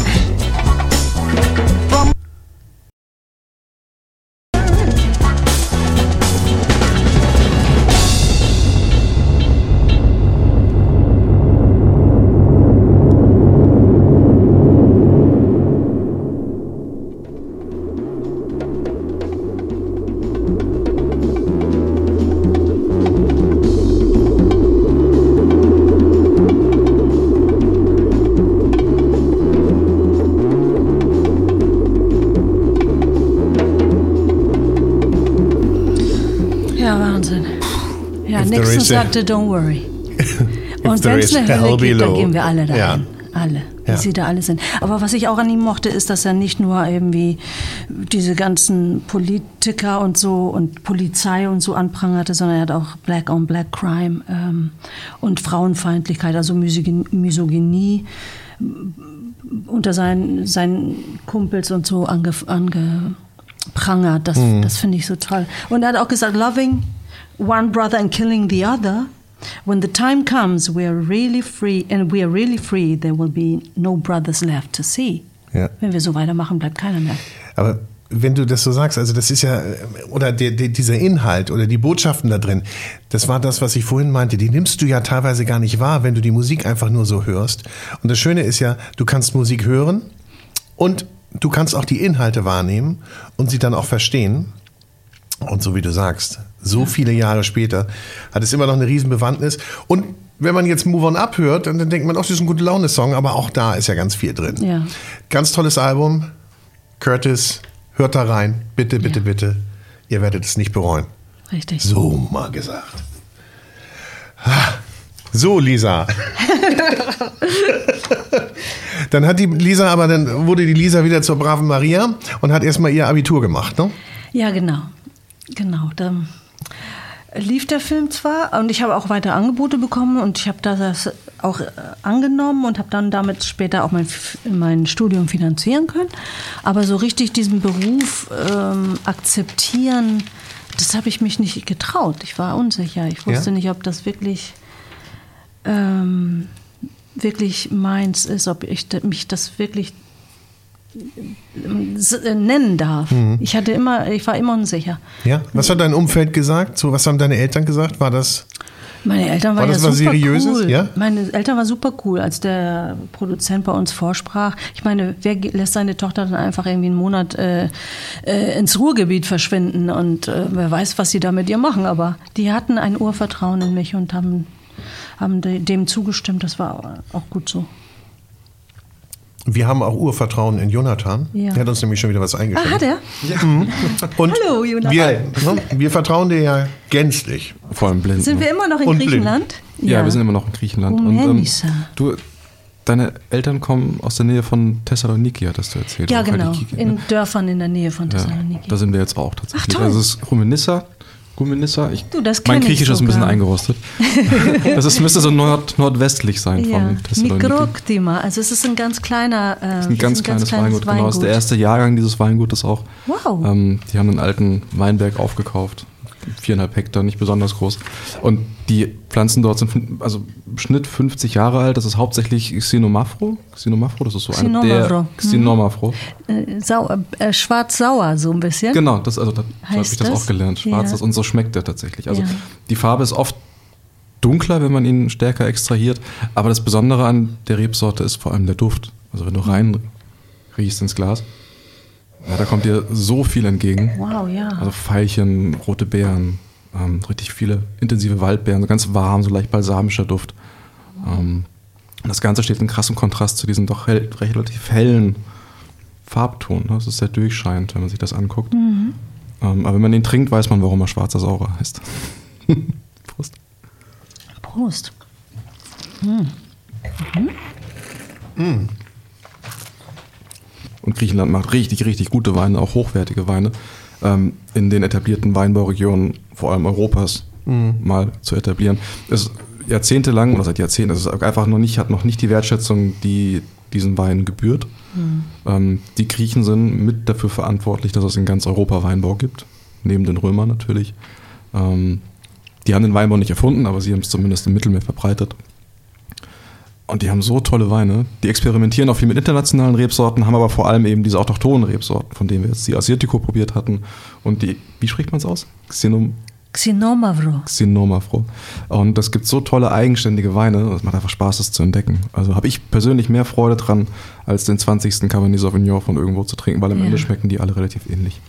Sagte, don't worry. Und wenn es eine Hölle gibt, dann gehen wir alle dahin. Ja. Alle. Ja. Wie sie da alle sind. Aber was ich auch an ihm mochte, ist, dass er nicht nur irgendwie diese ganzen Politiker und so und Polizei und so anprangerte, sondern er hat auch Black on Black Crime ähm, und Frauenfeindlichkeit, also Misogyn Misogynie unter seinen, seinen Kumpels und so ange, angeprangert. Das, das finde ich so toll. Und er hat auch gesagt, loving one brother and killing the other. When the time comes, we are really free, and we are really free, there will be no brothers left to see. Ja. Wenn wir so weitermachen, bleibt keiner mehr. Aber wenn du das so sagst, also das ist ja, oder der, der, dieser Inhalt oder die Botschaften da drin, das war das, was ich vorhin meinte, die nimmst du ja teilweise gar nicht wahr, wenn du die Musik einfach nur so hörst. Und das Schöne ist ja, du kannst Musik hören und du kannst auch die Inhalte wahrnehmen und sie dann auch verstehen. Und so wie du sagst, so viele Jahre später hat es immer noch eine riesen Bewandtnis. Und wenn man jetzt Move On Up hört, dann, dann denkt man, ach, das ist ein gute Laune-Song, aber auch da ist ja ganz viel drin. Ja. Ganz tolles Album. Curtis, hört da rein. Bitte, bitte, Ja. bitte. Ihr werdet es nicht bereuen. Richtig. So mal gesagt. Ah, So, Lisa. dann hat die Lisa aber, dann wurde die Lisa wieder zur braven Maria und hat erstmal ihr Abitur gemacht, ne? Ja, genau. Genau. Da lief der Film zwar und ich habe auch weiter Angebote bekommen und ich habe das auch äh, angenommen und habe dann damit später auch mein, mein Studium finanzieren können. Aber so richtig diesen Beruf ähm, akzeptieren, das habe ich mich nicht getraut. Ich war unsicher. Ich wusste Ja? nicht, ob das wirklich ähm, wirklich meins ist, ob ich mich das wirklich nennen darf. Ich hatte immer, ich war immer unsicher. Ja. Was hat dein Umfeld gesagt? So, was haben deine Eltern gesagt? War das? Meine Eltern waren War das ja was super Seriöses? cool. Ja? Meine Eltern waren super cool, als der Produzent bei uns vorsprach. Ich meine, wer lässt seine Tochter dann einfach irgendwie einen Monat äh, äh, ins Ruhrgebiet verschwinden und äh, wer weiß, was sie da mit ihr machen. Aber die hatten ein Urvertrauen in mich und haben, haben de- dem zugestimmt. Das war auch gut so. Wir haben auch Urvertrauen in Jonathan. Ja. Der hat uns nämlich schon wieder was Ah, eingeschickt. hat er? Und Hallo, Jonathan. Wir, ne, wir vertrauen dir ja gänzlich. Vor allem blind. Sind wir immer noch in Und. Griechenland? Ja, wir sind immer noch in Griechenland. Oh, und, ähm, du, deine Eltern kommen aus der Nähe von Thessaloniki, hattest du erzählt. Ja, genau. Chalkidiki, ne? In Dörfern in der Nähe von ja, Thessaloniki. da sind wir jetzt auch tatsächlich. Ach, toll. Also es ist Rumenissa. Rumenissa. Ich, Du, das mein Griechisch ist ein bisschen eingerostet. das ist, müsste so nord, nordwestlich sein Ja, von Thessaloniki. Mikroktima. Also es ist ein ganz kleiner, äh, ist ein ganz es kleines Weingut, genau. Das ist der erste Jahrgang dieses Weingutes auch. Wow. Ähm, die haben einen alten Weinberg aufgekauft. Viereinhalb Hektar, nicht besonders groß. Und die Pflanzen dort sind also im Schnitt 50 Jahre alt. Das ist hauptsächlich Xenomafro. Xenomafro, das ist so eine der Mhm. Xenomafro. Äh, sau, äh, Schwarz-sauer so ein bisschen. Genau, das, also da so habe ich das, das? auch gelernt. Schwarz Ja. ist und so schmeckt der tatsächlich. Also Ja. die Farbe ist oft dunkler, wenn man ihn stärker extrahiert. Aber das Besondere an der Rebsorte ist vor allem der Duft. Also wenn du rein riechst ins Glas, da kommt dir so viel entgegen. Wow, ja. Also Veilchen, rote Beeren, ähm, richtig viele intensive Waldbeeren, so ganz warm, so leicht balsamischer Duft. Ähm, und das Ganze steht in krassem Kontrast zu diesem doch hell, relativ hellen Farbton. Ne? Das ist sehr durchscheinend, wenn man sich das anguckt. Mhm. Ähm, aber wenn man ihn trinkt, weiß man, warum er schwarzer Saurer heißt. Prost. Prost. Und Griechenland macht richtig, richtig gute Weine, auch hochwertige Weine, ähm, in den etablierten Weinbauregionen, vor allem Europas, mal zu etablieren. Ist jahrzehntelang, oder seit Jahrzehnten, es ist einfach noch nicht, hat noch nicht die Wertschätzung, die diesen Weinen gebührt. Ähm, die Griechen sind mit dafür verantwortlich, dass es in ganz Europa Weinbau gibt, neben den Römern natürlich. Ähm, die haben den Weinbau nicht erfunden, aber sie haben es zumindest im Mittelmeer verbreitet. Und die haben so tolle Weine. Die experimentieren auch viel mit internationalen Rebsorten, haben aber vor allem eben diese autochthonen Rebsorten, von denen wir jetzt die Asiatico probiert hatten. Und die, wie spricht man es aus? Xenom, Xinomavro. Xenomafro. Und das gibt so tolle eigenständige Weine. Es macht einfach Spaß, das zu entdecken. Also habe ich persönlich mehr Freude dran, als den 20. Cabernet Sauvignon von irgendwo zu trinken, weil am Ja. Ende schmecken die alle relativ ähnlich.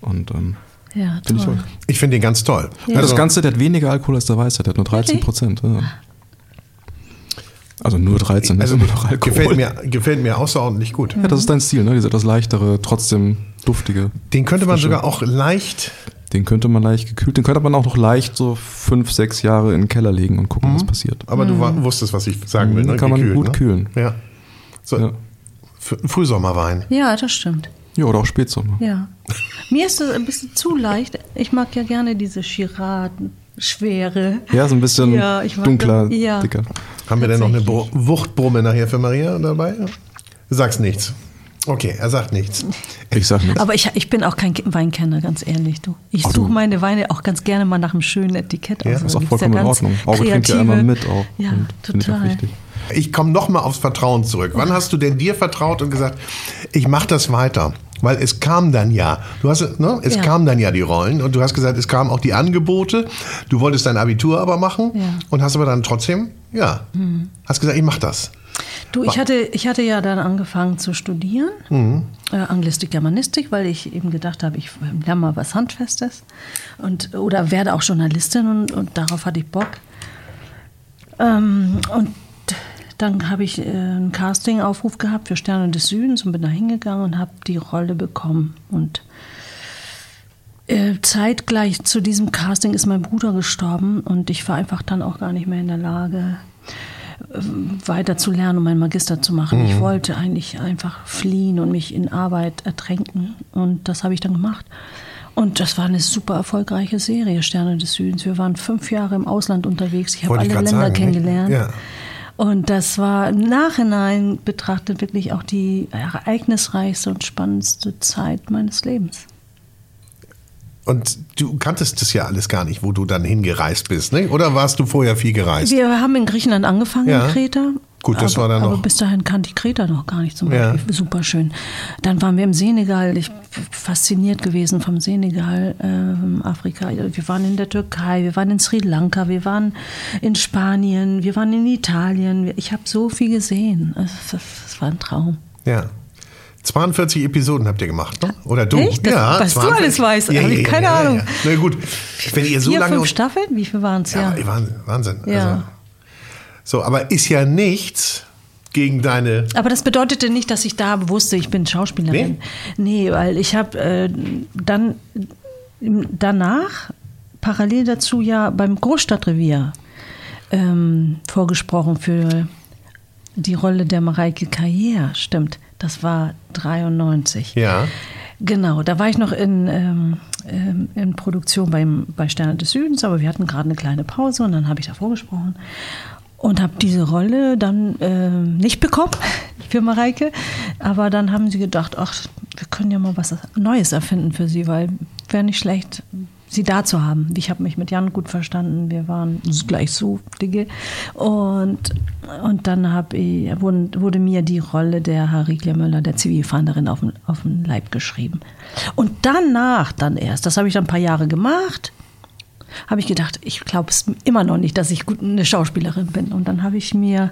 Und ähm, Ja, finde ich. Ich finde den ganz toll. Ja. Das Also- Ganze, der hat weniger Alkohol als der Weiße, der hat nur 13 Prozent. Ja. Also nur 13, das Also ist immer noch Alkohol. gefällt mir, gefällt mir außerordentlich gut. Ja, das ist dein Stil, ne? Dieser etwas leichtere, trotzdem duftige. Den könnte man Frische. sogar auch leicht. Den könnte man leicht gekühlt, den könnte man auch noch leicht so fünf, sechs Jahre in den Keller legen und gucken, was passiert. Aber du wa- wusstest, was ich sagen will. Mhm, Ne? kann man Gekühlt, gut ne? kühlen. Ja. So, Ja. Frühsommerwein. Ja, das stimmt. ja, oder auch Spätsommer. Ja. Mir ist es ein bisschen zu leicht. Ich mag ja gerne diese Chiraden, schwere. Ja, so ein bisschen Ja, ich dunkler, das- ja. dicker. Haben wir denn noch eine. Bru- Wuchtbrumme nachher für Maria dabei? Du sagst nichts. Okay, er sagt nichts. Ich sag nichts. Aber ich, ich bin auch kein Weinkenner, ganz ehrlich. Du. Ich suche meine Weine auch ganz gerne mal nach einem schönen Etikett Ja, aus. ist Da auch gibt's vollkommen in Ordnung. Auge trinkt ja immer mit auch. Ja, ich auch total. wichtig. Ich komme nochmal aufs Vertrauen zurück. Wann hast du denn dir vertraut und gesagt, ich mache das weiter? Weil es kam dann ja, du hast, ne, es Ja. kamen dann ja die Rollen und du hast gesagt, es kamen auch die Angebote. Du wolltest dein Abitur aber machen Ja. Mhm. und hast aber dann trotzdem, ja, hast gesagt, ich mache das. Du, ich hatte, ich hatte ja dann angefangen zu studieren, äh, Anglistik, Germanistik, weil ich eben gedacht habe, ich lerne mal was Handfestes und, oder werde auch Journalistin und, und darauf hatte ich Bock. Ähm, und dann habe ich äh, einen Casting-Aufruf gehabt für Sterne des Südens und bin da hingegangen und habe die Rolle bekommen. Und äh, zeitgleich zu diesem Casting ist mein Bruder gestorben und ich war einfach dann auch gar nicht mehr in der Lage, ähm, weiter zu lernen, um meinen Magister zu machen. Ich wollte eigentlich einfach fliehen und mich in Arbeit ertränken. Und das habe ich dann gemacht. Und das war eine super erfolgreiche Serie, Sterne des Südens. Wir waren fünf Jahre im Ausland unterwegs. Ich habe alle Länder sagen, ne? kennengelernt. Ja. Und das war im Nachhinein betrachtet wirklich auch die ereignisreichste und spannendste Zeit meines Lebens. Und du kanntest das ja alles gar nicht, wo du dann hingereist bist, ne? Oder warst du vorher viel gereist? Wir haben in Griechenland angefangen, Ja. in Kreta. Gut, das aber, war dann Aber noch- bis dahin kannte ich Kreta noch gar nicht zum Ja. Beispiel. Super schön. Dann waren wir im Senegal. Ich bin fasziniert gewesen vom Senegal, ähm, Afrika. Wir waren in der Türkei, wir waren in Sri Lanka, wir waren in Spanien, wir waren in Italien. Ich habe so viel gesehen. Es- war ein Traum. Ja. 42 Episoden habt ihr gemacht, ne? Oder du? Echt? Das- was du alles weißt, hab ich keine Ahnung. Na gut, wenn ihr so Vier, lange... fünf Staffeln? Wie viel waren es? Ja, Ja. Wahnsinn. Wahnsinn. Ja. Also, so, aber ist ja nichts gegen deine... Aber das bedeutete nicht, dass ich da wusste, ich bin Schauspielerin. Nee, weil ich habe äh, dann danach parallel dazu ja beim Großstadtrevier ähm, vorgesprochen für die Rolle der Mareike Carrière. Stimmt, das war 93. Ja. Genau, da war ich noch in, ähm, ähm, in Produktion beim, bei Sterne des Südens, aber wir hatten gerade eine kleine Pause und dann habe ich da vorgesprochen und habe diese Rolle dann ähm, nicht bekommen für Mareike. Aber dann haben sie gedacht, ach, wir können ja mal was Neues erfinden für sie, weil wäre nicht schlecht, sie da zu haben. Ich habe mich mit Jan gut verstanden, wir waren gleich so dicke. Und, und dann hab ich, wurde, wurde mir die Rolle der Hariklia Möller, der Zivilfahnderin, auf den, auf den Leib geschrieben. Und danach dann erst, das habe ich dann ein paar Jahre gemacht, habe ich gedacht, ich glaube es immer noch nicht, dass ich gut eine Schauspielerin bin. Und dann habe ich mir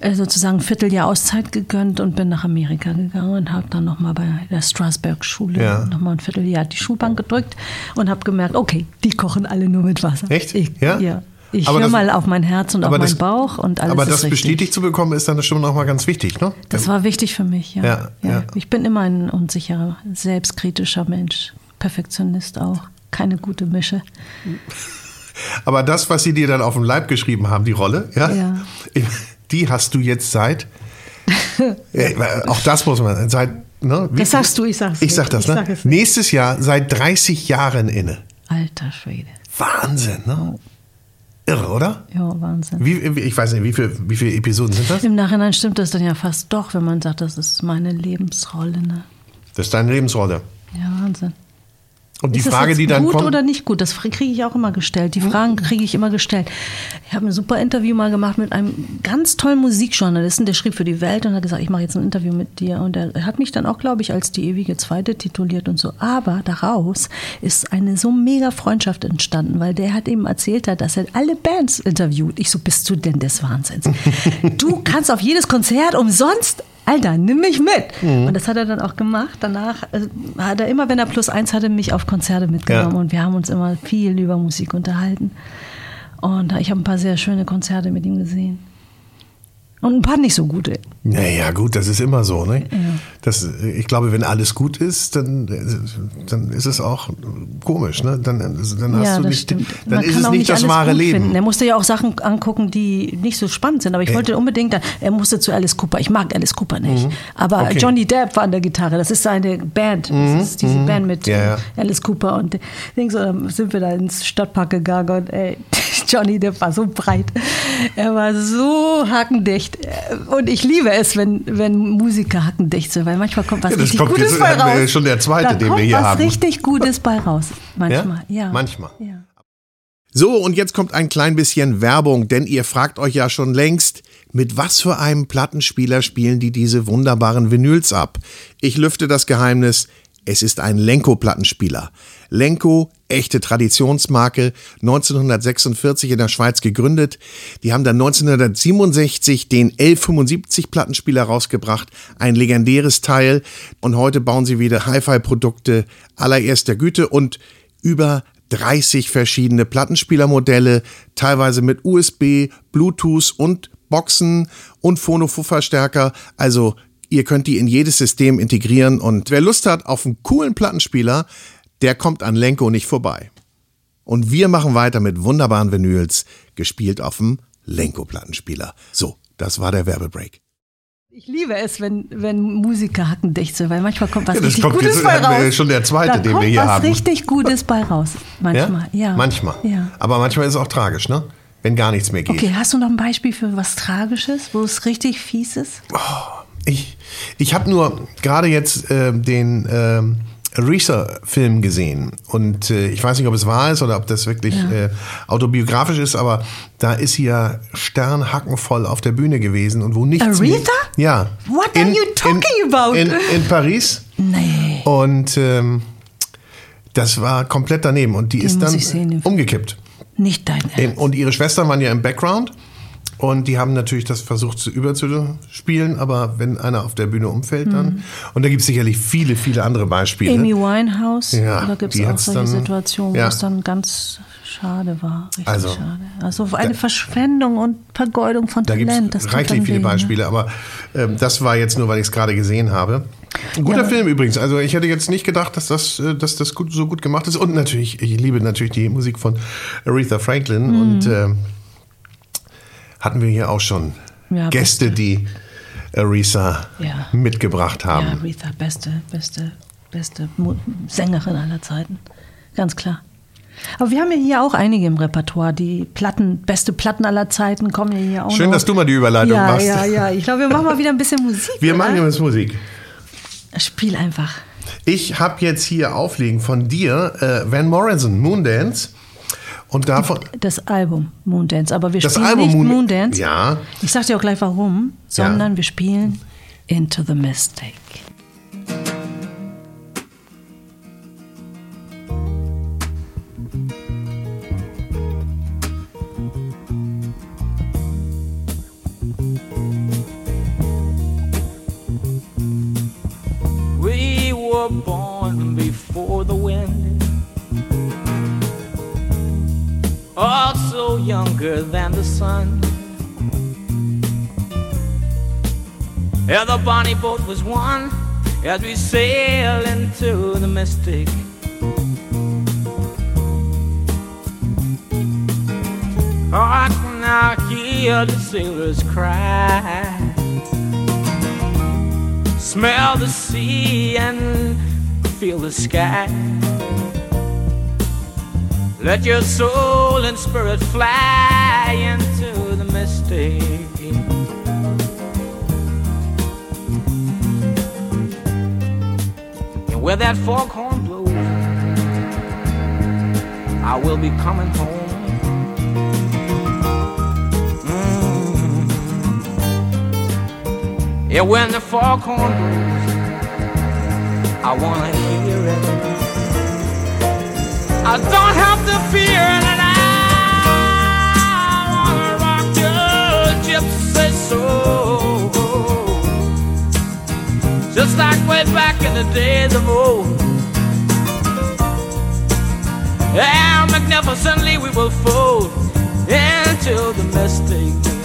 äh, sozusagen ein Vierteljahr Auszeit gegönnt und bin nach Amerika gegangen und habe dann nochmal bei der Strasberg-Schule Ja. nochmal ein Vierteljahr die Schulbank gedrückt und habe gemerkt, okay, die kochen alle nur mit Wasser. Echt? Ich, Ja? ja. Ich Aber höre das- mal auf mein Herz und auf meinen das- Bauch und alles aber das richtig. bestätigt zu bekommen, ist dann schon auch mal ganz wichtig, ne? Das war wichtig für mich, ja. Ja, ja. Ich bin immer ein unsicherer, selbstkritischer Mensch. Perfektionist auch. Keine gute Mische. Aber das, was sie dir dann auf dem Leib geschrieben haben, die Rolle, ja, Ja. die hast du jetzt seit, auch das muss man, seit, ne, Das sagst du, ich sag's Ich sag das, Ich ne? sag. Nächstes Jahr seit 30 Jahren inne. Alter Schwede. Wahnsinn, ne? Irre, oder? Ja, Wahnsinn. Wie- ich weiß nicht, wie, viel, wie viele Episoden sind das? Im Nachhinein stimmt das dann ja fast doch, wenn man sagt, das ist meine Lebensrolle. Ne? Das ist deine Lebensrolle. Ja, Wahnsinn. Und die ist Frage, die dann gut kommt. oder nicht gut? Das kriege ich auch immer gestellt. Die Fragen kriege ich immer gestellt. Ich habe ein super Interview mal gemacht mit einem ganz tollen Musikjournalisten, der schrieb für die Welt und hat gesagt, ich mache jetzt ein Interview mit dir. Und er hat mich dann auch, glaube ich, als die ewige Zweite tituliert und so. Aber daraus ist eine so mega Freundschaft entstanden, weil der hat eben erzählt hat, dass er alle Bands interviewt. Ich so, bist du denn des Wahnsinns? du kannst auf jedes Konzert umsonst Alter, nimm mich mit. Mhm. Und das hat er dann auch gemacht. Danach äh, hat er immer, wenn er plus eins hatte, mich auf Konzerte mitgenommen. Ja. Und wir haben uns immer viel über Musik unterhalten. Und ich habe ein paar sehr schöne Konzerte mit ihm gesehen. Und ein paar nicht so gute. Naja, gut, das ist immer so. Ne? Das, ich glaube, wenn alles gut ist, dann, dann ist es auch komisch. Ne? Dann, dann hast ja, du nicht, stimmt. dann Man ist es nicht nicht das wahre Leben. Finden. Er musste ja auch Sachen angucken, die nicht so spannend sind. Aber ich wollte unbedingt, dann, er musste zu Alice Cooper. Ich mag Alice Cooper nicht. Aber Mhm. Okay. Mhm. Johnny Depp war an der Gitarre. Das ist seine Band. Das ist diese Band mit Ja, ja. Alice Cooper. Und Dings, so, dann sind wir da ins Stadtpark gegangen und ey, Johnny Depp war so breit. Er war so hackendicht. Und ich liebe es, wenn, wenn Musiker hackendicht sind, weil manchmal kommt was Ja, das richtig kommt Gutes jetzt- bei raus. schon der zweite, da den wir kommt hier was haben. richtig Gutes bei raus. Manchmal, ja. Manchmal. Ja. So, und jetzt kommt ein klein bisschen Werbung, denn ihr fragt euch ja schon längst, mit was für einem Plattenspieler spielen die diese wunderbaren Vinyls ab? Ich lüfte das Geheimnis, es ist ein Lenko-Plattenspieler. Lenko, echte Traditionsmarke, 1946 in der Schweiz gegründet. Die haben dann 1967 den L75-Plattenspieler rausgebracht, ein legendäres Teil. Und heute bauen sie wieder Hi-Fi-Produkte allererster Güte und über 30 verschiedene Plattenspielermodelle, teilweise mit USB, Bluetooth und Boxen und Phono-Verstärker. Also ihr könnt die in jedes System integrieren und wer Lust hat auf einen coolen Plattenspieler, der kommt an Lenko nicht vorbei. Und wir machen weiter mit wunderbaren Vinyls, gespielt auf dem Lenko-Plattenspieler. So, das war der Werbebreak. Ich liebe es, wenn, wenn Musiker hackendicht sind, weil manchmal kommt was Ja, das richtig kommt Gutes jetzt- bei wir raus. schon der zweite, da den wir kommt hier was haben. richtig Gutes bei raus. Manchmal, ja. Manchmal. Ja. Aber manchmal ist es auch tragisch, ne? Wenn gar nichts mehr geht. Okay, hast du noch ein Beispiel für was Tragisches, wo es richtig fies ist? Ich, ich habe nur gerade jetzt äh, den ähm, Aretha-Film gesehen und äh, ich weiß nicht, ob es wahr ist oder ob das wirklich äh, autobiografisch ist, aber da ist sie ja sternhackenvoll auf der Bühne gewesen und wo nichts mehr- Aretha? Ja. What are you talking in, about? In, in Paris Nee. und ähm, das war komplett daneben und die ist muss dann sehen, den umgekippt. Nicht dein Ernst. Und ihre Schwestern waren ja im Background und die haben natürlich das versucht zu überzuspielen, aber wenn einer auf der Bühne umfällt, dann. Und da gibt es sicherlich viele, viele andere Beispiele. Mhm. Amy Winehouse, Ja, da gibt es auch solche dann- Situationen, wo ja. es dann ganz schade war. Richtig Also, schade. Also eine Verschwendung und Vergeudung von Da gibt Talent. das es tut reichlich viele weh, ne? Beispiele, aber ähm, das war jetzt nur, weil ich es gerade gesehen habe. Ein guter Ja. Film übrigens. Also ich hätte jetzt nicht gedacht, dass das, äh, dass das gut, so gut gemacht ist. Und natürlich, ich liebe natürlich die Musik von Aretha Franklin Mhm. und ähm, hatten wir hier auch schon Ja, Gäste, die Aretha Ja. mitgebracht haben. Ja, Aretha, beste, beste, beste Sängerin aller Zeiten. Ganz klar. Aber wir haben ja hier auch einige im Repertoire. Die Platten, beste Platten aller Zeiten kommen ja hier auch Schön, noch. dass du mal die Überleitung ja, machst. Ja, ja, Ich glaube, wir machen mal wieder ein bisschen Musik. Wir oder? machen jetzt Musik. Spiel einfach. Ich habe jetzt hier auflegen von dir äh, Van Morrison, Moondance. Und davon. Das Album Moondance. Aber wir Das spielen Album nicht Moon- Moondance. Ja. Ich sag dir auch gleich warum, sondern wir spielen Into the Mistake. Also younger than the sun. Yeah, the bonnie boat was one as we sail into the mystic. Hark now, hear the sailors cry. Smell the sea and feel the sky. Let your soul and spirit fly into the mystic. And where that foghorn blows, I will be coming home. Mm. Yeah, when the foghorn blows, I wanna hear it. I don't have to fear and I wanna rock your gypsy soul, just like way back in the days of old. How magnificently we will fold into the mystic.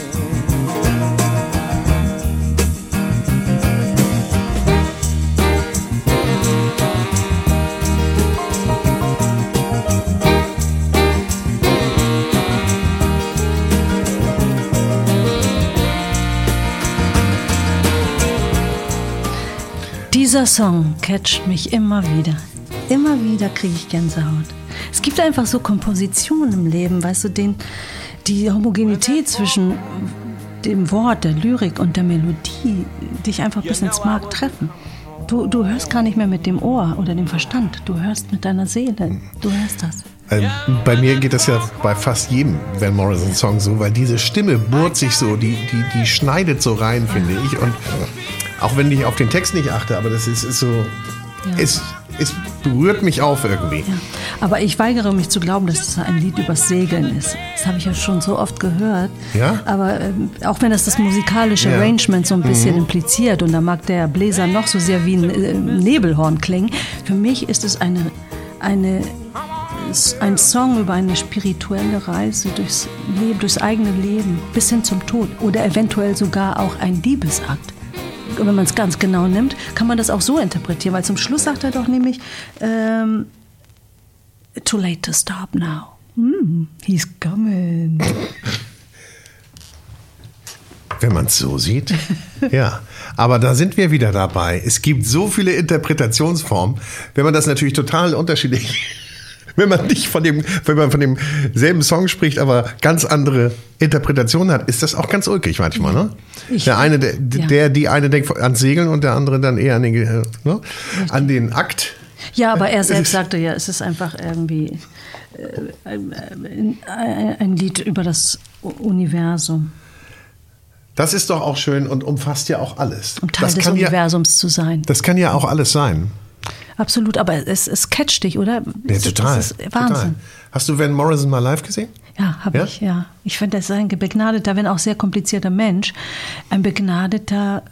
Dieser Song catcht mich immer wieder. Immer wieder kriege ich Gänsehaut. Es gibt einfach so Kompositionen im Leben, weißt du, den, die Homogenität zwischen dem Wort, der Lyrik und der Melodie, dich einfach bis ins Mark treffen. Du, du hörst gar nicht mehr mit dem Ohr oder dem Verstand, du hörst mit deiner Seele. Du hörst das. Ähm, bei mir geht das ja bei fast jedem Van Morrison Song so, weil diese Stimme bohrt sich so, die, die, die schneidet so rein, finde ich. Und auch wenn ich auf den Text nicht achte, aber das ist, ist so, es, es berührt mich auf irgendwie. Ja. Aber ich weigere mich zu glauben, dass es ein Lied übers Segeln ist. Das habe ich ja schon so oft gehört. Ja? Aber ähm, auch wenn das das musikalische Ja. Mhm. Arrangement so ein bisschen impliziert und da mag der Bläser noch so sehr wie ein äh, Nebelhorn klingen, für mich ist es eine, eine, ein Song über eine spirituelle Reise durchs Leben, durchs eigene Leben bis hin zum Tod oder eventuell sogar auch ein Liebesakt wenn man es ganz genau nimmt, kann man das auch so interpretieren, weil zum Schluss sagt er doch nämlich, ähm, too late to stop now. Mm, he's coming. Wenn man es so sieht. ja. Aber da sind wir wieder dabei. Es gibt so viele Interpretationsformen. Wenn man das natürlich total unterschiedlich. Wenn man nicht von dem, wenn man von demselben Song spricht, aber ganz andere Interpretationen hat, ist das auch ganz ulkig manchmal, ne? Ich- der eine, der, ja. der, die eine denkt ans Segeln und der andere dann eher an den, äh, ne? an den Akt. Ja, aber er selbst sagte ja, es ist einfach irgendwie äh, ein, Lied über das Universum, Das ist doch auch schön und umfasst ja auch alles. um Teil das des kann ja, Universums zu sein. das kann ja auch alles sein. Absolut, aber es, es catcht dich, oder? Ja, total. Das ist Wahnsinn. Total. Hast du Van Morrison mal live gesehen? Ja, habe Ja? ich, ja. Ich finde, das ist ein begnadeter, wenn auch sehr komplizierter Mensch. Ein begnadeter,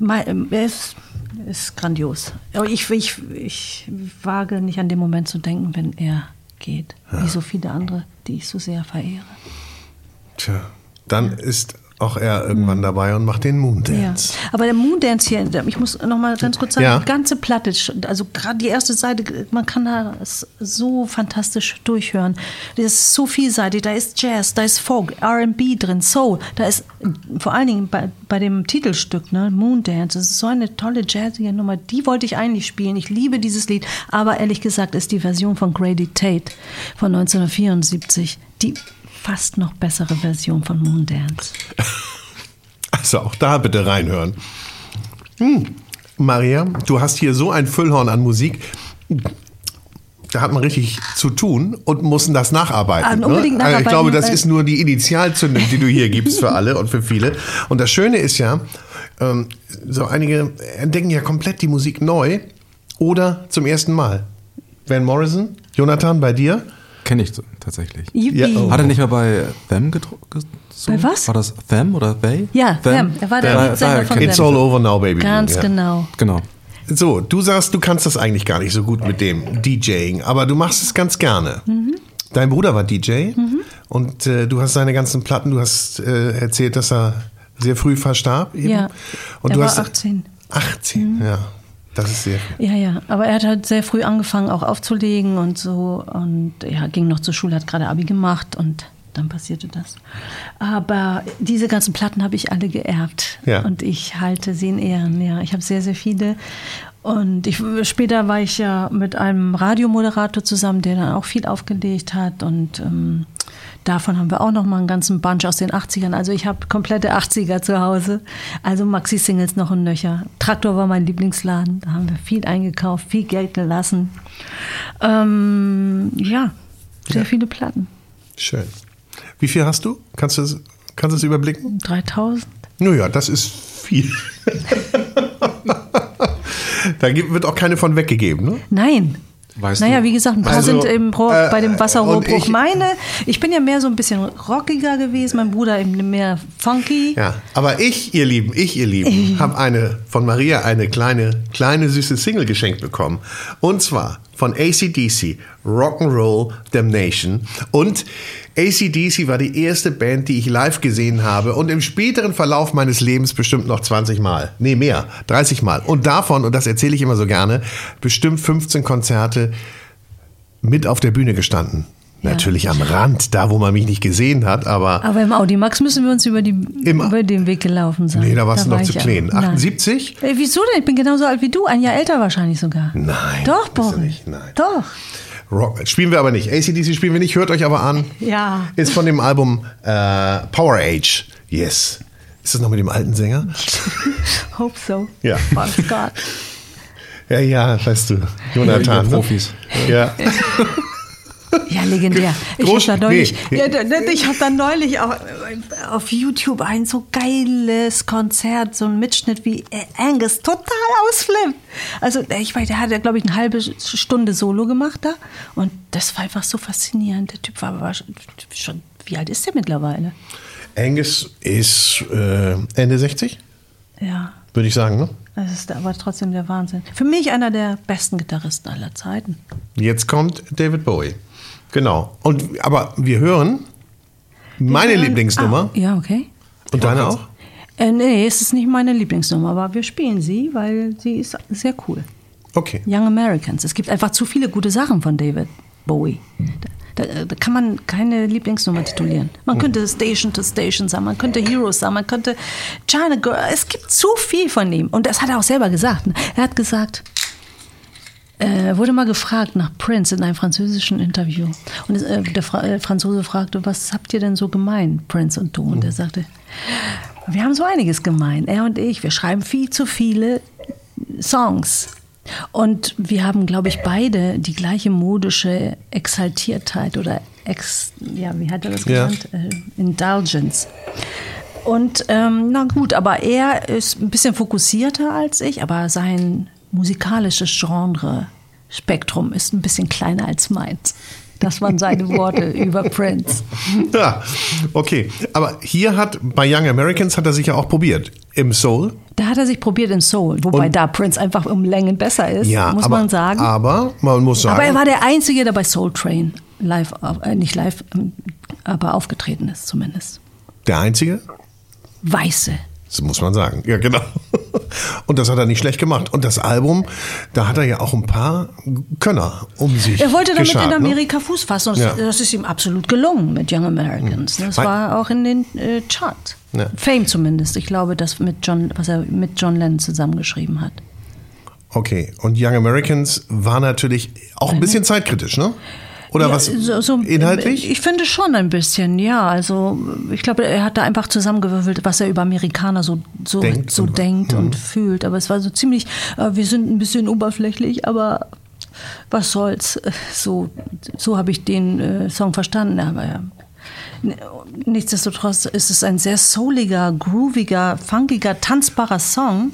er ist, ist grandios. Aber ich, ich, ich wage nicht an den Moment zu denken, wenn er geht. Wie so viele andere, die ich so sehr verehre. Tja, dann ist auch er irgendwann dabei und macht den Moondance. Ja. Aber der Moondance hier, ich muss noch mal ganz kurz sagen, Ja. die ganze Platte, also gerade die erste Seite, man kann da so fantastisch durchhören. Das ist so vielseitig, da ist Jazz, da ist Folk, R&B drin, Soul, da ist vor allen Dingen bei, bei dem Titelstück, ne, Moondance, das ist so eine tolle jazzige Nummer, die wollte ich eigentlich spielen. Ich liebe dieses Lied, aber ehrlich gesagt ist die Version von Grady Tate von 1974 die fast noch bessere Version von Moondance. Also auch da bitte reinhören. Hm. Maria, du hast hier so ein Füllhorn an Musik. Da hat man richtig zu tun und muss das nacharbeiten. Ah, ne? Also Ich nacharbeiten, glaube, das ist nur die Initialzündung, die du hier gibst für alle und für viele. Und das Schöne ist ja, ähm, so einige entdecken ja komplett die Musik neu oder zum ersten Mal. Van Morrison, Jonathan, bei dir? Kenne ich tatsächlich. Ja, oh. Hat er nicht mal bei Them gesungen? Bei was? War das Them oder They? Ja, Them. Er war der Da- Leadsänger daher von It's Them. all over now, baby. Ganz Ja. genau. Genau. So, du sagst, du kannst das eigentlich gar nicht so gut mit dem DJing, aber du machst es ganz gerne. Mhm. Dein Bruder war DJ und äh, du hast seine ganzen Platten, du hast äh, erzählt, dass er sehr früh verstarb. Eben. Ja, und er du war hast 18. 18, ja. Das ist sehr. Ja, ja, aber er hat halt sehr früh angefangen, auch aufzulegen und so. Und ja, ging noch zur Schule, hat gerade Abi gemacht und dann passierte das. Aber diese ganzen Platten habe ich alle geerbt. Ja. Und ich halte sie in Ehren, ja. Ich habe sehr, sehr viele. Und ich, später war ich ja mit einem Radiomoderator zusammen, der dann auch viel aufgelegt hat. Und ähm, davon haben wir auch noch mal einen ganzen Bunch aus den 80ern. Also ich habe komplette 80er zu Hause. Also Maxi-Singles noch und nöcher. Traktor war mein Lieblingsladen. Da haben wir viel eingekauft, viel Geld gelassen. Ähm, ja, sehr viele Platten. Schön. Wie viel hast du? Kannst du es, kannst du es überblicken? 3000. Naja, das ist viel. da wird auch keine von weggegeben, ne? Nein. Weißt naja, du- wie gesagt, ein paar Also, sind im äh, bei dem Wasserrohrbruch. und ich- Meine, ich bin ja mehr so ein bisschen rockiger gewesen, mein Bruder eben mehr funky. Ja, aber ich, ihr Lieben, ich, ihr Lieben, habe eine von Maria eine kleine, kleine süße Single geschenkt bekommen. Und zwar von ACDC, Rock'n'Roll Damnation. Und ACDC war die erste Band, die ich live gesehen habe und im späteren Verlauf meines Lebens bestimmt noch 20 Mal. Nee, mehr, 30 Mal. Und davon, und das erzähle ich immer so gerne, bestimmt 15 Konzerte mit auf der Bühne gestanden. Ja. Natürlich am Rand, da wo man mich nicht gesehen hat, aber Aber im Audimax müssen wir uns über, die, Im- über den Weg gelaufen sein. Nee, da warst du war noch zu klein. Nein. 78? Ey, wieso denn? Ich bin genauso alt wie du, ein Jahr älter wahrscheinlich sogar. Nein, Doch, Boris. nicht, nein. Doch. Rock, spielen wir aber nicht. ACDC spielen wir nicht, hört euch aber an. Ja. Ist von dem Album äh, Power Age. Yes. Ist das noch mit dem alten Sänger? Hope so. Ja. Thank God. Ja, ja, weißt du. Jonathan. Ja, ne? Profis. Ja. Ja, legendär. Ich habe da neulich, nee. ja, ich hab da neulich auch auf YouTube ein so geiles Konzert, so ein Mitschnitt, wie äh, Angus total ausflippt. Also äh, ich weiß, der hat ja, glaube ich, eine halbe Stunde Solo gemacht da. Und das war einfach so faszinierend. Der Typ war aber schon, schon wie alt ist der mittlerweile? Angus ist äh, Ende 60, Ja. würde ich sagen. Ne? Das ist aber trotzdem der Wahnsinn. Für mich einer der besten Gitarristen aller Zeiten. Jetzt kommt David Bowie. Genau. Und, aber wir hören meine hören- Lieblingsnummer. Ah, ja, okay. Und deine auch? Äh, nee, es ist nicht meine Lieblingsnummer, aber wir spielen sie, weil sie ist sehr cool. Okay. Young Americans. Es gibt einfach zu viele gute Sachen von David Bowie. Da, da, da kann man keine Lieblingsnummer titulieren. Man könnte Station to Station sagen, man könnte Heroes sagen, man könnte China Girl. Es gibt zu viel von ihm. Und das hat er auch selber gesagt. ne? Er hat gesagt, er wurde mal gefragt nach Prince in einem französischen Interview. Und äh, der Fra äh, Franzose fragte, was habt ihr denn so gemein, Prince und du? Und er sagte, wir haben so einiges gemein, er und ich. Wir schreiben viel zu viele Songs. Und wir haben, glaube ich, beide die gleiche modische Exaltiertheit oder Ex, ja, wie hat er das Ja. genannt? Äh, Indulgence. Und ähm, na gut, aber er ist ein bisschen fokussierter als ich, aber sein musikalisches Genre Spektrum ist ein bisschen kleiner als meins. Das waren seine Worte über Prince. Ja, okay. Aber hier hat, bei Young Americans hat er sich ja auch probiert. Im Soul. Da hat er sich probiert in Soul, wobei Und- da Prince einfach um Längen besser ist, Ja, muss aber, man sagen. Aber man muss sagen. Aber er war der Einzige, der bei Soul Train live, äh, nicht live, ähm, aber aufgetreten ist zumindest. der Einzige? Weiße. Das muss man sagen. Ja, genau. Und das hat er nicht schlecht gemacht. Und das Album, da hat er ja auch ein paar Könner um sich Er wollte damit in ne? Amerika Fuß fassen und Ja. das ist ihm absolut gelungen mit Young Americans. Das Weil- war auch in den äh, Charts. Ja. Fame zumindest. Ich glaube, das mit John, was er mit John Lennon zusammengeschrieben hat. Okay. Und Young Americans war natürlich auch ein bisschen zeitkritisch, ne? Oder Ja, was? so, so, inhaltlich? Ich finde schon ein bisschen, ja. Also ich glaube, er hat da einfach zusammengewürfelt, was er über Amerikaner so, so Denkt so und- denkt Mhm. und fühlt. Aber es war so ziemlich, äh, wir sind ein bisschen oberflächlich, aber was soll's. So, so habe ich den äh, Song verstanden. Aber ja. Nichtsdestotrotz ist es ein sehr souliger, grooviger, funkiger, tanzbarer Song.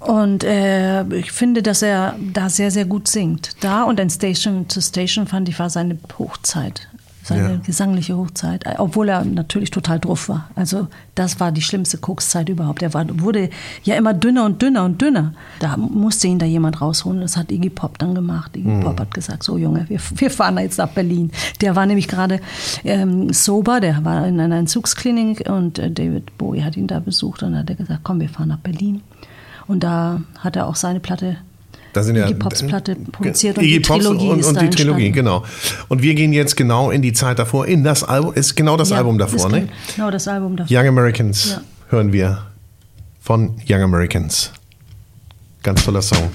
Und äh, ich finde, dass er da sehr, sehr gut singt. Da und in Station to Station fand ich, war seine Hochzeit. Seine Ja. gesangliche Hochzeit. Äh, Obwohl er natürlich total drauf war. Also, das war die schlimmste Kokszeit überhaupt. Er war, wurde ja immer dünner und dünner und dünner. Da musste ihn da jemand rausholen. Das hat Iggy Pop dann gemacht. Iggy Pop hat gesagt: So, Junge, wir, wir fahren jetzt nach Berlin. Der war nämlich gerade ähm, sober. Der war in einer Entzugsklinik und äh, David Bowie hat ihn da besucht. Und hat er gesagt: Komm, wir fahren nach Berlin. Und da hat er auch seine Platte Da sind ja Iggy Pops Platte produziert und die Trilogie und, und die Trilogie, genau. Und wir gehen jetzt genau in die Zeit davor, in das Album, ist genau das Ja, Album davor, ne? Genau, das Album davor. Young Americans Ja. hören wir von Young Americans. Ganz toller Song.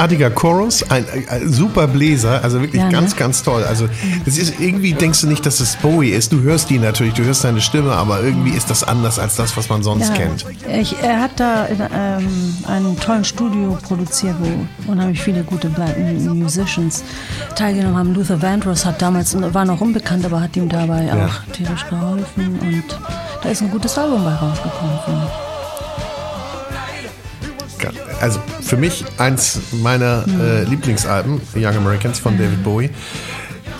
Großartiger Chorus, ein, ein super Bläser, also wirklich Ja, ne? ganz, ganz toll. Also es ist irgendwie denkst du nicht, dass es Bowie ist. Du hörst ihn natürlich, du hörst seine Stimme, aber irgendwie ist das anders als das, was man sonst kennt. Ich, er hat da ähm, einen tollen Studio produziert, wo unheimlich viele gute Black Musicians teilgenommen haben. Luther Vandross hat damals, war noch unbekannt, aber hat ihm dabei Ja. auch tierisch geholfen. Und da ist ein gutes Album bei rausgekommen. Also für mich eins meiner äh, Lieblingsalben, Young Americans von David Bowie.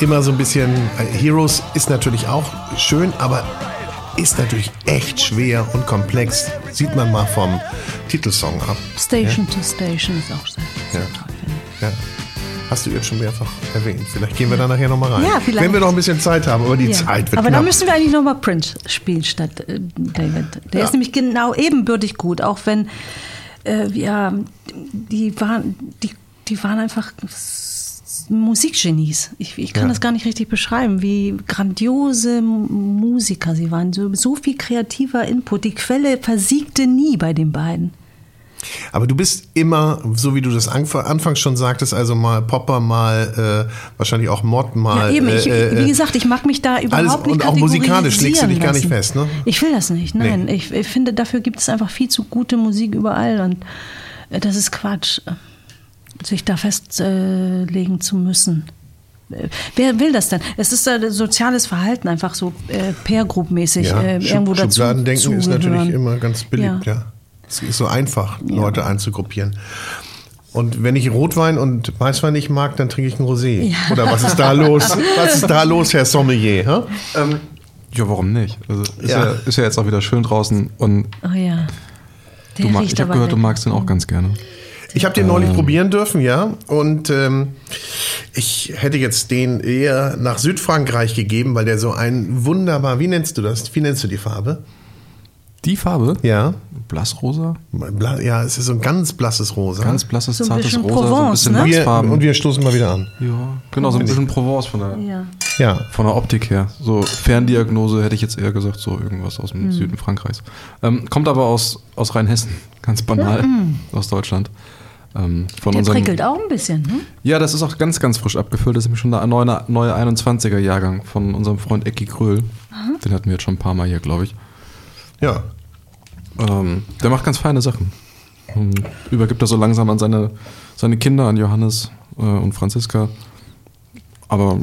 Immer so ein bisschen, äh, Heroes ist natürlich auch schön, aber ist natürlich echt schwer und komplex. Sieht man mal vom Titelsong ab. Station to Station ist auch sehr, sehr Ja. toll. Ja. Hast du jetzt schon mehrfach erwähnt. Vielleicht gehen wir da nachher nochmal rein. Ja, vielleicht. Wenn wir noch ein bisschen Zeit haben, aber die Ja. Zeit wird Aber knapp. da müssen wir eigentlich nochmal Prince spielen statt äh, David. Der Ja. ist nämlich genau ebenbürtig gut, auch wenn äh, ja, die waren, die, die waren einfach Musikgenies. Ich, ich kann Ja. das gar nicht richtig beschreiben, wie grandiose Musiker sie waren. So, so viel kreativer Input. Die Quelle versiegte nie bei den beiden. Aber du bist immer, so wie du das anf anfangs schon sagtest, also mal Popper, mal äh, wahrscheinlich auch Mod, mal. Ja, eben, ich, äh, äh, wie gesagt, ich mag mich da überhaupt nicht und auch musikalisch legst du dich gar nicht fest, ne? lassen. Ich will das nicht, nein. Nee. Ich, ich finde, dafür gibt es einfach viel zu gute Musik überall und äh, das ist Quatsch, äh, sich da festlegen zu müssen. Äh, Wer will das denn? Es ist äh, soziales Verhalten, einfach so äh, Pair-Group-mäßig ja, äh, Schub- irgendwo dazu Schubladendenken ist natürlich immer ganz beliebt, ja. Ja. Es ist so einfach, Leute einzugruppieren. Und wenn ich Rotwein und Weißwein nicht mag, dann trinke ich ein Rosé. Ja. Oder was ist da los? Was ist da los, Herr Sommelier? hä? Ähm, ja, warum nicht? Also ist Ja. ja. ist ja jetzt auch wieder schön draußen und Oh ja. Der du mag, ich habe gehört, du magst den auch ganz gerne. Ich habe den neulich probieren dürfen, ja. Und ähm, ich hätte jetzt den eher nach Südfrankreich gegeben, weil der so ein wunderbar, wie nennst du das? Wie nennst du die Farbe? Die Farbe? Ja. Blassrosa? Bla- Ja, es ist so ein ganz blasses Rosa. Ganz blasses, So zartes Rosa, so ein Provence, bisschen ne? wir, Wachsfarben. und wir stoßen mal wieder an. ja, genau, so ein bisschen Provence von der, Ja. Ja. von der Optik her. So Ferndiagnose hätte ich jetzt eher gesagt, so irgendwas aus dem Süden Frankreichs. Ähm, kommt aber aus, aus Rheinhessen, ganz banal, aus Deutschland. Ähm, von Der unserem, prickelt auch ein bisschen, ne? Ja, das ist auch ganz, ganz frisch abgefüllt. Das ist nämlich schon der neue, neue 21er Jahrgang von unserem Freund Ecki Kröhl. Den hatten wir jetzt schon ein paar Mal hier, glaube ich. Ja. Ähm, der macht ganz feine Sachen. Und übergibt er so langsam an seine, seine Kinder, an Johannes äh, und Franziska. Aber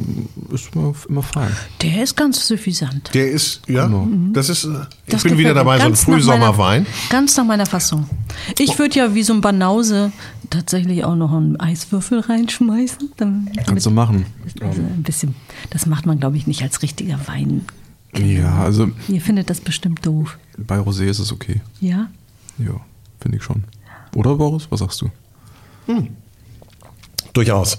ist immer, immer fein. Der ist ganz suffisant. Der ist, ja, Genau. das ist, äh, ich Das bin wieder dabei, so ein Frühsommerwein. meiner- Ganz nach meiner Fassung. Ich würde ja wie so ein Banause tatsächlich auch noch einen Eiswürfel reinschmeißen. Dann, Kannst du machen. also ein bisschen, das macht man, glaube ich, nicht als richtiger Wein. Ja, also Ihr findet das bestimmt doof. bei Rosé ist es okay. Ja? Ja. finde ich schon. Oder Boris, was sagst du? Durchaus.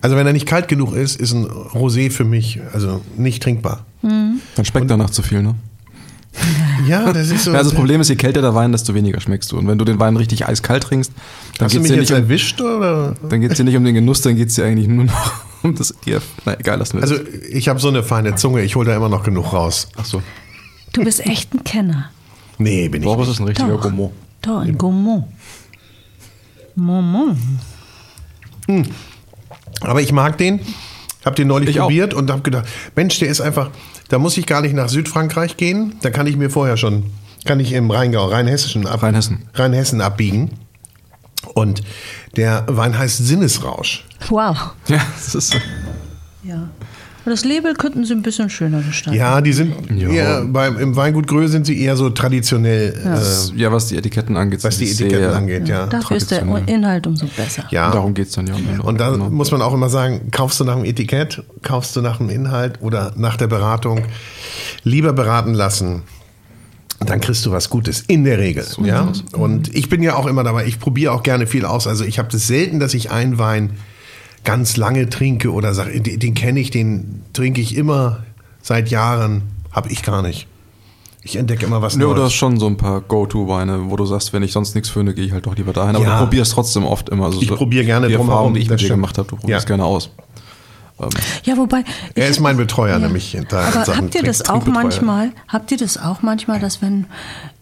Also wenn er nicht kalt genug ist, ist ein Rosé für mich also nicht trinkbar. Dann schmeckt danach zu viel, ne? Ja, das ist so. Ja, also das Problem ist, je kälter der Wein, desto weniger schmeckst du. Und wenn du den Wein richtig eiskalt trinkst, dann Hast du geht es mich dir, jetzt nicht um- erwischt oder? dann geht's dir nicht um den Genuss, dann geht es dir eigentlich nur noch um das Gier. Na egal, lassen wir das. Also ich habe so eine feine Zunge, ich hole da immer noch genug raus. Ach so. Du bist echt ein Kenner. Nee, bin ich Boris nicht. ist ein richtiger Doch. Gourmand. Doch, ein Gourmand. Moment. Aber ich mag den. Hab den neulich Ich auch. probiert und habe gedacht, Mensch, der ist einfach, da muss ich gar nicht nach Südfrankreich gehen. Da kann ich mir vorher schon, kann ich im Rheingau, Rheinhessischen, ab, Rheinhessen. Rheinhessen abbiegen. Und der Wein heißt Sinnesrausch. Wow. Ja, das ist so. Ja. Das Label könnten sie ein bisschen schöner gestalten. Ja, die sind Ja. eher, beim, im Weingut Grö sind sie eher so traditionell, äh, Ja, was die Etiketten angeht. was die Etiketten sehr- angeht, ja. Dafür ist der. Inhalt umso besser. Ja. Darum geht es dann ja. Ende. Und da Genau. muss man auch immer sagen, kaufst du nach dem Etikett, kaufst du nach dem Inhalt oder nach der Beratung, lieber beraten lassen. Dann kriegst du was Gutes, in der Regel. ja? Und ich bin ja auch immer dabei, ich probiere auch gerne viel aus. Also ich habe das selten, dass ich einen Wein ganz lange trinke oder sage, den, den kenne ich, den trinke ich immer seit Jahren. Habe ich gar nicht. Ich entdecke immer was Nö, du Neues. hast schon so ein paar Go-To-Weine, wo du sagst, wenn ich sonst nichts finde, gehe ich halt doch lieber dahin. Aber Ja. du probierst trotzdem oft immer. Also Ich so probiere gerne Die drumherum, Erfahrung, die ich mit dir stimmt. gemacht habe, du probierst Ja. gerne aus. Ja, wobei. Er ist mein Betreuer, nämlich. Da Aber Sachen habt ihr das auch manchmal? Habt ihr das auch manchmal, dass wenn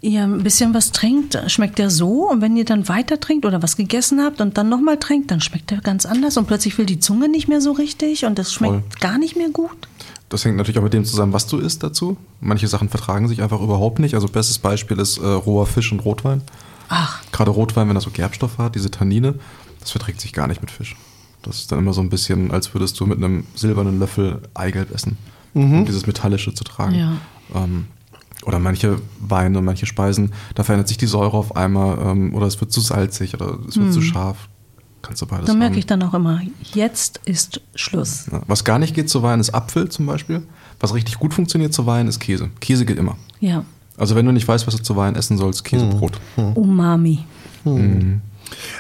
ihr ein bisschen was trinkt, schmeckt der so und wenn ihr dann weiter trinkt oder was gegessen habt und dann nochmal trinkt, dann schmeckt der ganz anders und plötzlich will die Zunge nicht mehr so richtig und das schmeckt Voll. gar nicht mehr gut? Das hängt natürlich auch mit dem zusammen, was du isst dazu. Manche Sachen vertragen sich einfach überhaupt nicht. Also bestes Beispiel ist äh, roher Fisch und Rotwein. Ach, Gerade Rotwein, wenn er so Gerbstoffe hat, diese Tannine, das verträgt sich gar nicht mit Fisch. Das ist dann immer so ein bisschen, als würdest du mit einem silbernen Löffel Eigelb essen, um dieses Metallische zu tragen. Ja. Ähm, oder manche Weine, manche Speisen, da verändert sich die Säure auf einmal ähm, oder es wird zu salzig oder es wird zu scharf. Kannst du beides da merke ich dann auch immer, jetzt ist Schluss. Ja, Was gar nicht geht zu Wein ist Apfel zum Beispiel. Was richtig gut funktioniert zu Wein ist Käse. Käse geht immer. Ja, Also wenn du nicht weißt, was du zu Wein essen sollst, Käsebrot. Umami.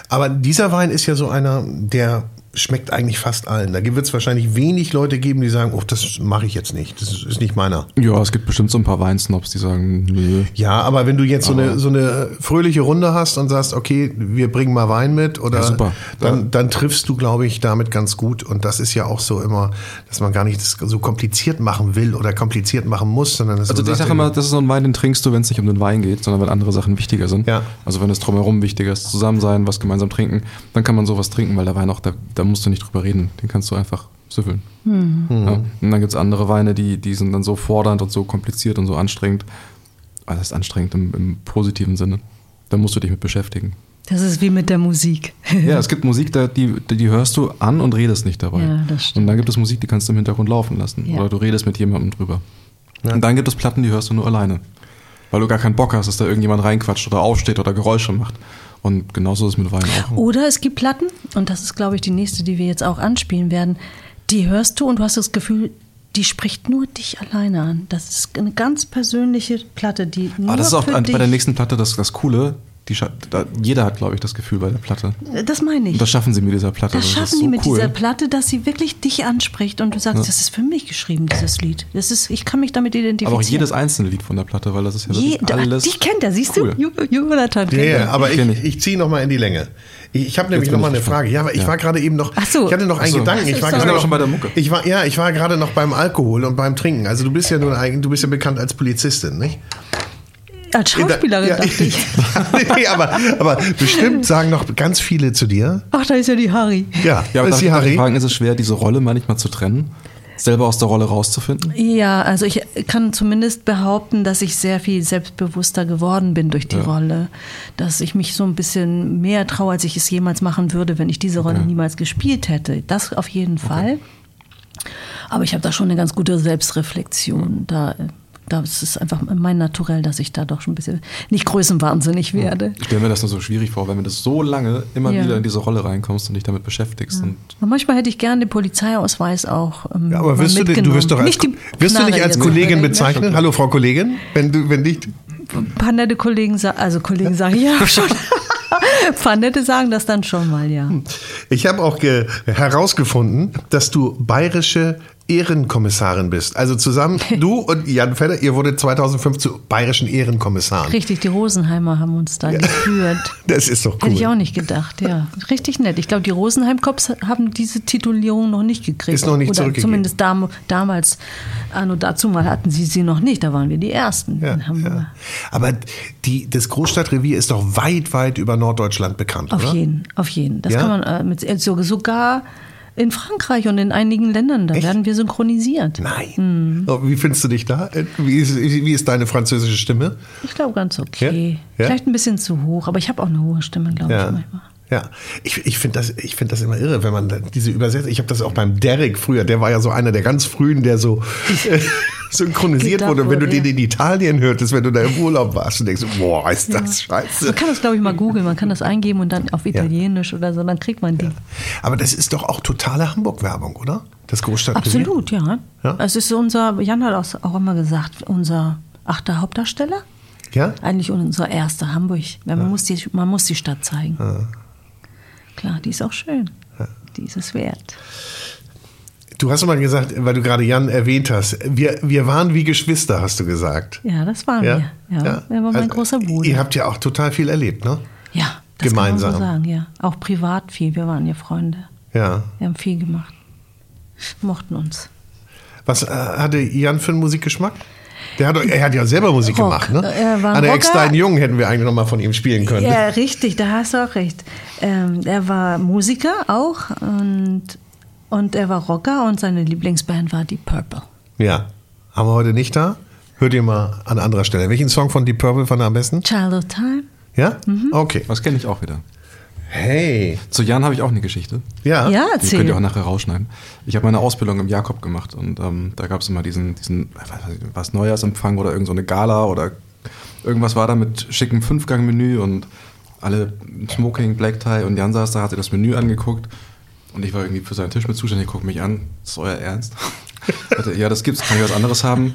Aber dieser Wein ist ja so einer, der schmeckt eigentlich fast allen. Da wird es wahrscheinlich wenig Leute geben, die sagen, oh, das mache ich jetzt nicht. Das ist nicht meiner. Ja, es gibt bestimmt so ein paar Weinsnobs, die sagen, nö. Ja, aber wenn du jetzt so eine, so eine fröhliche Runde hast und sagst, okay, wir bringen mal Wein mit oder Ja. Dann, dann triffst du, glaube ich, damit ganz gut. Und das ist ja auch so immer, dass man gar nicht so kompliziert machen will oder kompliziert machen muss, sondern Also ich sage immer, das ist so ein Wein, den trinkst du, wenn es nicht um den Wein geht, sondern wenn andere Sachen wichtiger sind. Ja. Also wenn es drumherum wichtiger ist, zusammen sein, was gemeinsam trinken, dann kann man sowas trinken, weil der Wein auch, da, da musst du nicht drüber reden. Den kannst du einfach süffeln. Ja. Und dann gibt's andere Weine, die, die sind dann so fordernd und so kompliziert und so anstrengend. Also das ist anstrengend im, im positiven Sinne. Da musst du dich mit beschäftigen. Das ist wie mit der Musik. Ja, es gibt Musik, da, die, die hörst du an und redest nicht dabei. Ja, das stimmt. Und dann gibt es Musik, die kannst du im Hintergrund laufen lassen. Ja. Oder du redest mit jemandem drüber. Und dann gibt es Platten, die hörst du nur alleine. Weil du gar keinen Bock hast, dass da irgendjemand reinquatscht oder aufsteht oder Geräusche macht. Und genauso ist es mit Wein auch. Oder es gibt Platten, und das ist, glaube ich, die nächste, die wir jetzt auch anspielen werden, die hörst du und du hast das Gefühl, die spricht nur dich alleine an. Das ist eine ganz persönliche Platte, die nur Aber das ist auch bei der nächsten Platte das, das Coole. Die, da, jeder hat, glaube ich, das Gefühl bei der Platte. Das meine ich. Und das schaffen sie mit dieser Platte. Das ist schaffen so die mit cool. dieser Platte, dass sie wirklich dich anspricht und du sagst, das ist für mich geschrieben, dieses Lied. Das ist, ich kann mich damit identifizieren. Aber auch jedes einzelne Lied von der Platte, weil das ist ja Je, wirklich alles. dich kennt er, siehst cool. du? Jonathan Ja, kennt ja, er. aber ich, ich. ich ziehe noch mal in die Länge. Ich, ich habe nämlich bin noch mal ich eine Frage. Ja, aber ich Ja. war gerade eben noch. Ach so. Ich hatte noch einen so. Gedanken. Ich war gerade noch schon bei der Mucke. Ich war ja, ich war gerade noch beim Alkohol und beim Trinken. Also du bist ja nun eigentlich, du bist ja bekannt als Polizistin, nicht? Als Schauspielerin ja, dachte ich. nee, aber, aber bestimmt sagen noch ganz viele zu dir. Ach, da ist ja die Harry. Ja, Ja, aber ist die ich Harry. fragen, ist es schwer, diese Rolle manchmal zu trennen? Selber aus der Rolle rauszufinden? Ja, also ich kann zumindest behaupten, dass ich sehr viel selbstbewusster geworden bin durch die Ja. Rolle. Dass ich mich so ein bisschen mehr traue, als ich es jemals machen würde, wenn ich diese Rolle Okay. niemals gespielt hätte. Das auf jeden Fall. Aber ich habe da schon eine ganz gute Selbstreflexion. Da, das ist einfach mein Naturell, dass ich da doch schon ein bisschen nicht größenwahnsinnig werde. Ich stelle mir das nur so schwierig vor, wenn du das so lange immer Ja. wieder in diese Rolle reinkommst und dich damit beschäftigst. Und Und manchmal hätte ich gerne den Polizeiausweis auch. Ähm, Ja, aber wirst du, denn- du wirst doch als, wirst du nicht als. Kollegin Ne? bezeichnet? Hallo Frau Kollegin, wenn du, wenn nicht. ein paar nette Kollegen, also Kollegen sagen ja schon. ein paar nette sagen das dann schon mal, ja. Ich habe auch ge- herausgefunden, dass du bayerische Ehrenkommissarin bist. Also zusammen, du und Jan Fedder, ihr wurdet 2005 zu bayerischen Ehrenkommissaren. Richtig, die Rosenheimer haben uns da geführt. Das ist doch cool. Hätte ich auch nicht gedacht, ja. Richtig nett. Ich glaube, die Rosenheim-Cops haben diese Titulierung noch nicht gekriegt. Ist noch nicht Oder zumindest dam damals, anno dazu mal hatten sie sie noch nicht. Da waren wir die Ersten. Ja, ja. Aber die, das Großstadtrevier ist doch weit, weit über Norddeutschland bekannt, Auf oder? jeden, auf jeden. Das Ja? kann man äh, mit, so, sogar in Frankreich und in einigen Ländern, da Echt? werden wir synchronisiert. Nein. Oh, wie findest du dich da? Äh, Wie ist, wie ist deine französische Stimme? Ich glaube ganz okay. Ja? Ja? Vielleicht ein bisschen zu hoch, aber ich habe auch eine hohe Stimme, glaube ich Ja. manchmal. Ja, ich, ich finde das, ich find das immer irre, wenn man diese Übersetzung. Ich habe das auch beim Derek früher, der war ja so einer der ganz frühen, der so äh, synchronisiert wurde. Und wenn du den ja. in Italien hörtest, wenn du da im Urlaub warst und denkst, boah, ist das Man scheiße. kann das, glaube ich, mal googeln. Man kann das eingeben und dann auf Italienisch oder so, dann kriegt man die. Aber das ist doch auch totale Hamburg-Werbung, oder? Das Großstadtrevier. Absolut, ja. Ja? Es ist unser, Jan hat auch, immer gesagt, unser achter Hauptdarsteller. Ja? Eigentlich unser erster Hamburg. Man, muss die, man muss die Stadt zeigen. Klar, die ist auch schön. Die ist es wert. Du hast mal gesagt, weil du gerade Jan erwähnt hast, wir, wir waren wie Geschwister, hast du gesagt. Ja, das waren wir. Ja, Er war mein Also, großer Bruder. Ihr habt ja auch total viel erlebt, ne? ja, das gemeinsam. kann man so sagen, ja. Auch privat viel. Wir waren ja Freunde. Ja. Wir haben viel gemacht. Mochten uns. Was äh, hatte Jan für einen Musikgeschmack? Der hat, er hat ja selber Musik Rock. gemacht, ne? Er war ein Anne Ex Rocker. Dein Jung hätten wir eigentlich noch mal von ihm spielen können. Ja, richtig, da hast du auch recht. Ähm, er war Musiker auch und, und er war Rocker und seine Lieblingsband war Deep Purple. Ja. Haben wir heute nicht da? Hört ihr mal an anderer Stelle. Welchen Song von Deep Purple fand er am besten? Childhood Time. Ja? Mhm. Okay. Das kenne ich auch wieder. Hey. Zu Jan habe ich auch eine Geschichte. Ja. Ja, Die erzähl. könnt ihr auch nachher rausschneiden. Ich habe meine Ausbildung im Jakob gemacht und ähm, da gab es immer diesen, diesen was Neujahrsempfang oder irgend so eine Gala oder irgendwas war da mit schickem Fünfgang-Menü und alle Smoking, Black Tie und Jan saß da, hat sich das Menü angeguckt und ich war irgendwie für seinen Tisch mit zuständig, guckt mich an, ist euer Ernst? Ja, das gibt's, kann ich was anderes haben?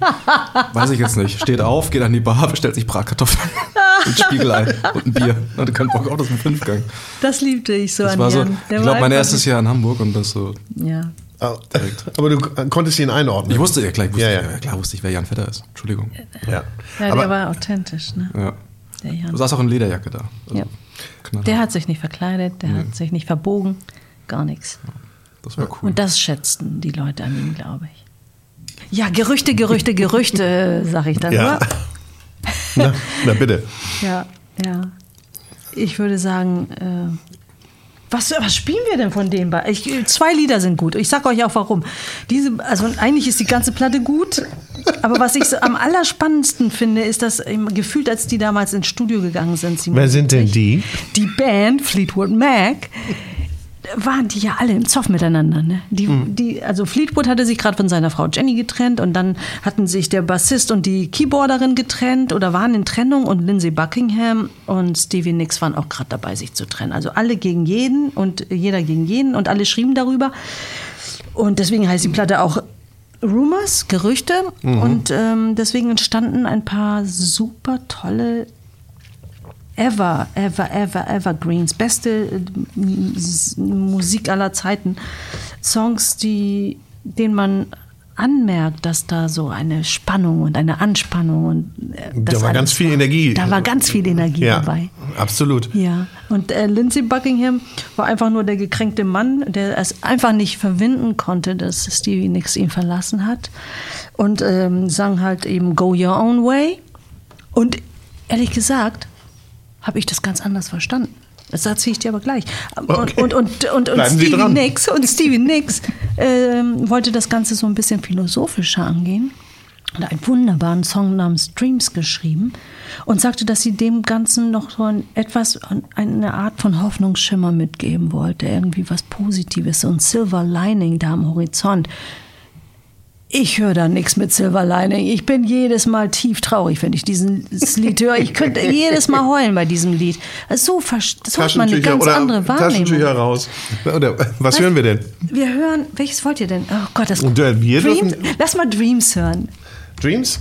Weiß ich jetzt nicht. Steht auf, geht an die Bar, bestellt sich Bratkartoffeln und Spiegelei und ein Bier. Hatte keinen Bock auf das im Fünfgang. Das liebte ich so Das an war so, Jan. ich Der glaube, mein erstes Jahr in Hamburg und das so Ja. Ah, Aber du konntest ihn einordnen. Ich wusste, ja klar, ich wusste, Ja, ja, ja. klar wusste ich, wer Jan Vetter ist. Entschuldigung. Ja. Ja, Aber der war authentisch, ne? Ja. Der Jan. Du saß auch in Lederjacke da. Also, Ja. Der hat sich nicht verkleidet, der hat sich nicht verbogen, gar nichts. Das war cool. Und das schätzten die Leute an ihm, glaube ich. Ja, Gerüchte, Gerüchte, Gerüchte, sag ich dann Ja. nur. na, na bitte. Ja, ja. Ich würde sagen, äh, was, was spielen wir denn von dem? bei- Ich, zwei Lieder sind gut. Ich sag euch auch warum. Diese, also eigentlich ist die ganze Platte gut, aber was ich so am allerspannendsten finde, ist, dass ähm, gefühlt, als die damals ins Studio gegangen sind, Wer sind denn die? die Band Fleetwood Mac waren die ja alle im Zoff miteinander. Ne? Die, Mhm. die, also Fleetwood hatte sich gerade von seiner Frau Jenny getrennt und dann hatten sich der Bassist und die Keyboarderin getrennt oder waren in Trennung und Lindsey Buckingham und Stevie Nicks waren auch gerade dabei, sich zu trennen. Also alle gegen jeden und jeder gegen jeden und alle schrieben darüber. Und deswegen heißt die Platte auch Rumors, Gerüchte. Und ähm, deswegen entstanden ein paar super tolle Ever, ever, ever, evergreens. Beste äh, Musik aller Zeiten. Songs, die, denen man anmerkt, dass da so eine Spannung und eine Anspannung und äh, Da war ganz viel Energie. Da war ganz viel Energie Ja, dabei. absolut. Ja, und äh, Lindsey Buckingham war einfach nur der gekränkte Mann, der es einfach nicht verwinden konnte, dass Stevie Nicks ihn verlassen hat. Und ähm, sang halt eben Go Your Own Way. Und ehrlich gesagt, habe ich das ganz anders verstanden. Das erzähle ich dir aber gleich. Okay. Und, und, und, und, und Stevie. Nicks, und Stevie Nicks ähm, wollte das Ganze so ein bisschen philosophischer angehen hat einen wunderbaren Song namens Dreams geschrieben und sagte, dass sie dem Ganzen noch so ein, etwas, eine Art von Hoffnungsschimmer mitgeben wollte, irgendwie was Positives, so ein Silver Lining da am Horizont. Ich höre da nichts mit Silver Lining. Ich bin jedes Mal tief traurig, wenn ich dieses Lied höre. Ich könnte jedes Mal heulen bei diesem Lied. Also so, vers- so hat man eine Taschentücher ganz oder andere Taschentücher Wahrnehmung. raus. Oder was hören wir denn? Wir hören, welches wollt ihr denn? Oh Gott, das Und, äh, wir Dreams, dürfen- Lass mal Dreams hören. Dreams?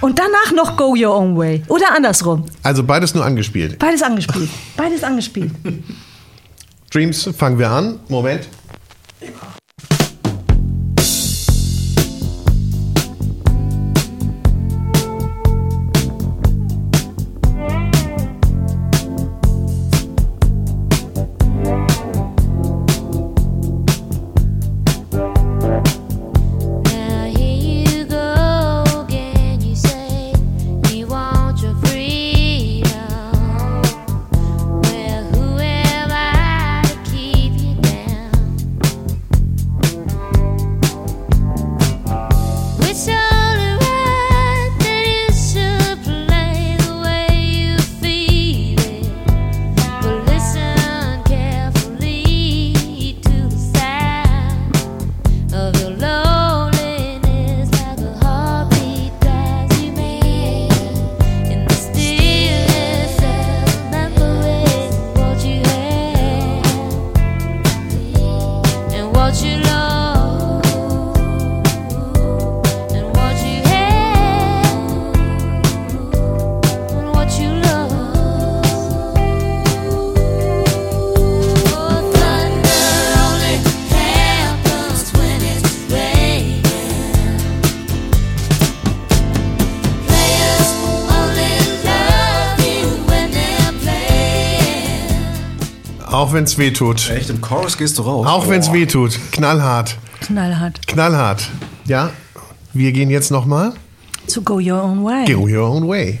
Und danach noch Go Your Own Way. Oder andersrum. Also beides nur angespielt. Beides angespielt. Beides angespielt. Dreams, fangen wir an. Moment. Auch wenn es weh tut. Echt, im Chorus gehst du raus. Auch wenn es weh tut. Knallhart. Knallhart. Knallhart. Ja, wir gehen jetzt nochmal. To Go Your Own Way. Go your own way.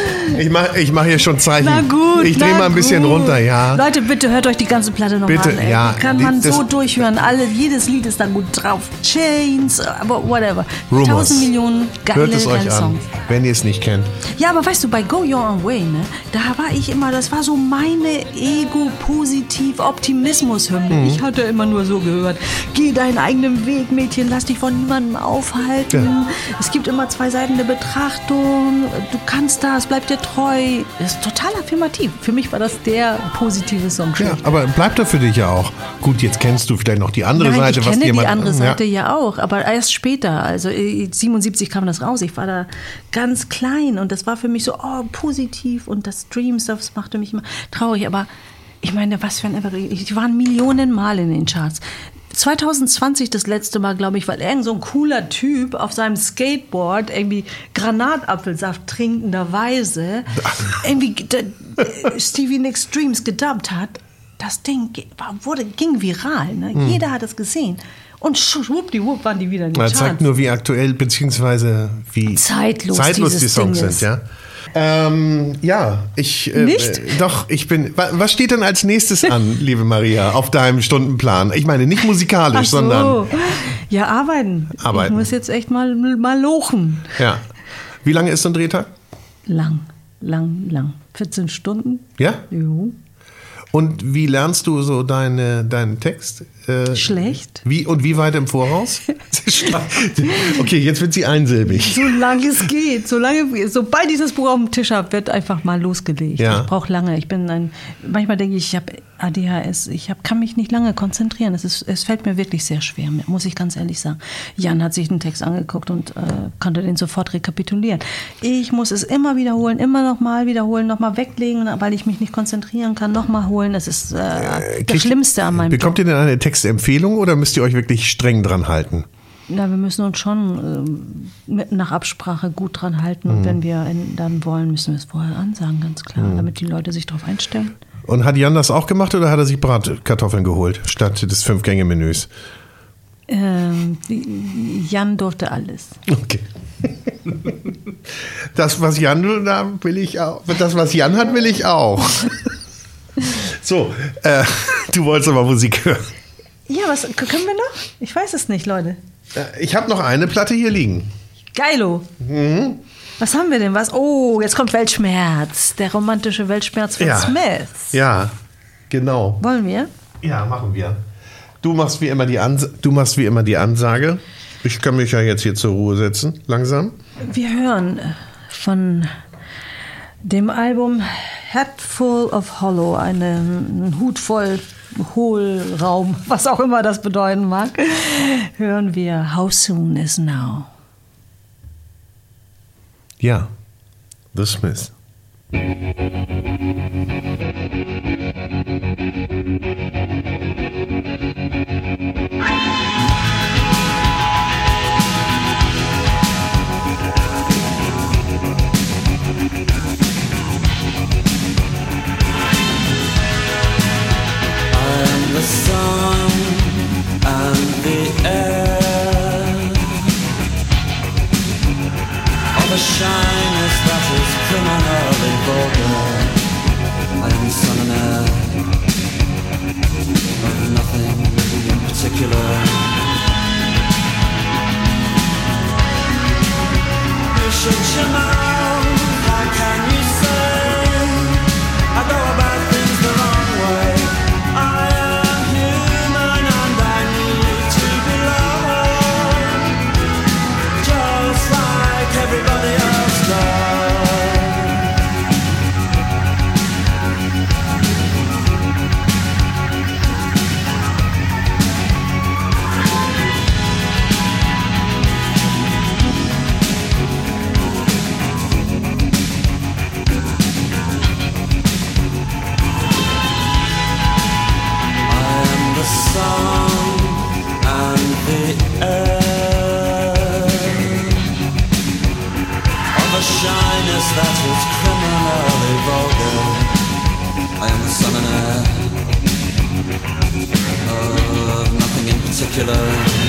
Ich mache ich mach hier schon Zeichen. Na gut. Ich drehe mal ein bisschen gut. runter, ja. Leute, bitte hört euch die ganze Platte nochmal an. Ey. ja, Die kann die- man so durchhören. Alle, jedes Lied ist da gut drauf. Chains, aber whatever. Rumors. Tausend Millionen geile, Hört es euch an, Songs. wenn ihr es nicht kennt. Ja, aber weißt du, bei Go Your Own Way, ne, da war ich immer, das war so meine Ego-Positiv-Optimismus-Hymne. Mhm. Ich hatte immer nur so gehört, geh deinen eigenen Weg, Mädchen, lass dich von niemandem aufhalten. Ja. Es gibt immer zwei Seiten der Betrachtung, du kannst das, bleib dir treu. Das ist total affirmativ. Für mich war das der positive Song. Ja, aber bleibt da für dich ja auch. Gut, jetzt kennst du vielleicht noch die andere Nein, Seite, ich was kenne jemand. die andere ja. Seite ja. auch, aber erst später. Also äh, 77 kam das raus. Ich war da ganz klein und das war für mich so oh, positiv und das Dreams, das machte mich immer traurig. Aber ich meine, was für ein Evergreen. Die waren Millionen Mal in den Charts. 2020 das letzte Mal, glaube ich, weil irgend so ein cooler Typ auf seinem Skateboard irgendwie Granatapfelsaft trinkenderweise irgendwie Stevie Nicks Dreams gedubbt hat. Das Ding wurde, ging viral. Ne? Hm. Jeder hat es gesehen. Und schwuppdiwupp waren die wieder in den Das zeigt nur, wie aktuell, beziehungsweise wie Zeitlos zeitlos die Songs Ding sind, ist. ja. Ähm, ja, ich. Äh, Nicht? Äh, doch, ich bin. wa- Was steht denn als nächstes an, liebe Maria, auf deinem Stundenplan? Ich meine, nicht musikalisch, so. sondern. Ja, arbeiten. Arbeiten. Ich muss jetzt echt mal, mal lochen. Ja. Wie lange ist so ein Drehtag? Lang, lang, lang. 14 Stunden? Ja? Jo. Und wie lernst du so deine, deinen Text? Äh, Schlecht. Wie und wie weit im Voraus? okay, jetzt wird sie einsilbig. Solange es geht, solange, sobald ich das Buch auf dem Tisch habe, wird einfach mal losgelegt. Ja. Ich brauche lange. Ich bin ein, manchmal denke ich, ich habe ADHS. Ich hab, kann mich nicht lange konzentrieren. Es, ist, es fällt mir wirklich sehr schwer, muss ich ganz ehrlich sagen. Jan hat sich den Text angeguckt und äh, konnte den sofort rekapitulieren. Ich muss es immer wiederholen, immer noch mal wiederholen, noch mal weglegen, weil ich mich nicht konzentrieren kann, noch mal holen. Das ist äh, das Kriegt- Schlimmste an meinem Bekommt ihr denn eine Textempfehlung oder müsst ihr euch wirklich streng dran halten? Na, wir müssen uns schon mit, nach Absprache gut dran halten. Mhm. Und wenn wir in, dann wollen, müssen wir es vorher ansagen, ganz klar, Mhm. damit die Leute sich darauf einstellen. Und hat Jan das auch gemacht oder hat er sich Bratkartoffeln geholt statt des Fünf-Gänge-Menüs? Ähm, Jan durfte alles. Okay. Das, was Jan da will ich auch. Das, was Jan hat, will ich auch. So, äh, du wolltest aber Musik hören. Was können wir noch? Ich weiß es nicht, Leute. Äh, Ich habe noch eine Platte hier liegen. Geilo. Mhm. Was haben wir denn? Was? Oh, jetzt kommt Weltschmerz. Der romantische Weltschmerz von Ja. Smith. Ja, genau. Wollen wir? Ja, machen wir. Du machst wie immer die, Ans du machst wie immer die Ansage. Ich kann mich ja jetzt hier zur Ruhe setzen, langsam. Wir hören von dem Album Head Full of Hollow, einen Hut voll Hohlraum, was auch immer das bedeuten mag, hören wir How Soon Is Now. Ja, The Smiths. I particular. You should you vulgar. I am the air of nothing in particular.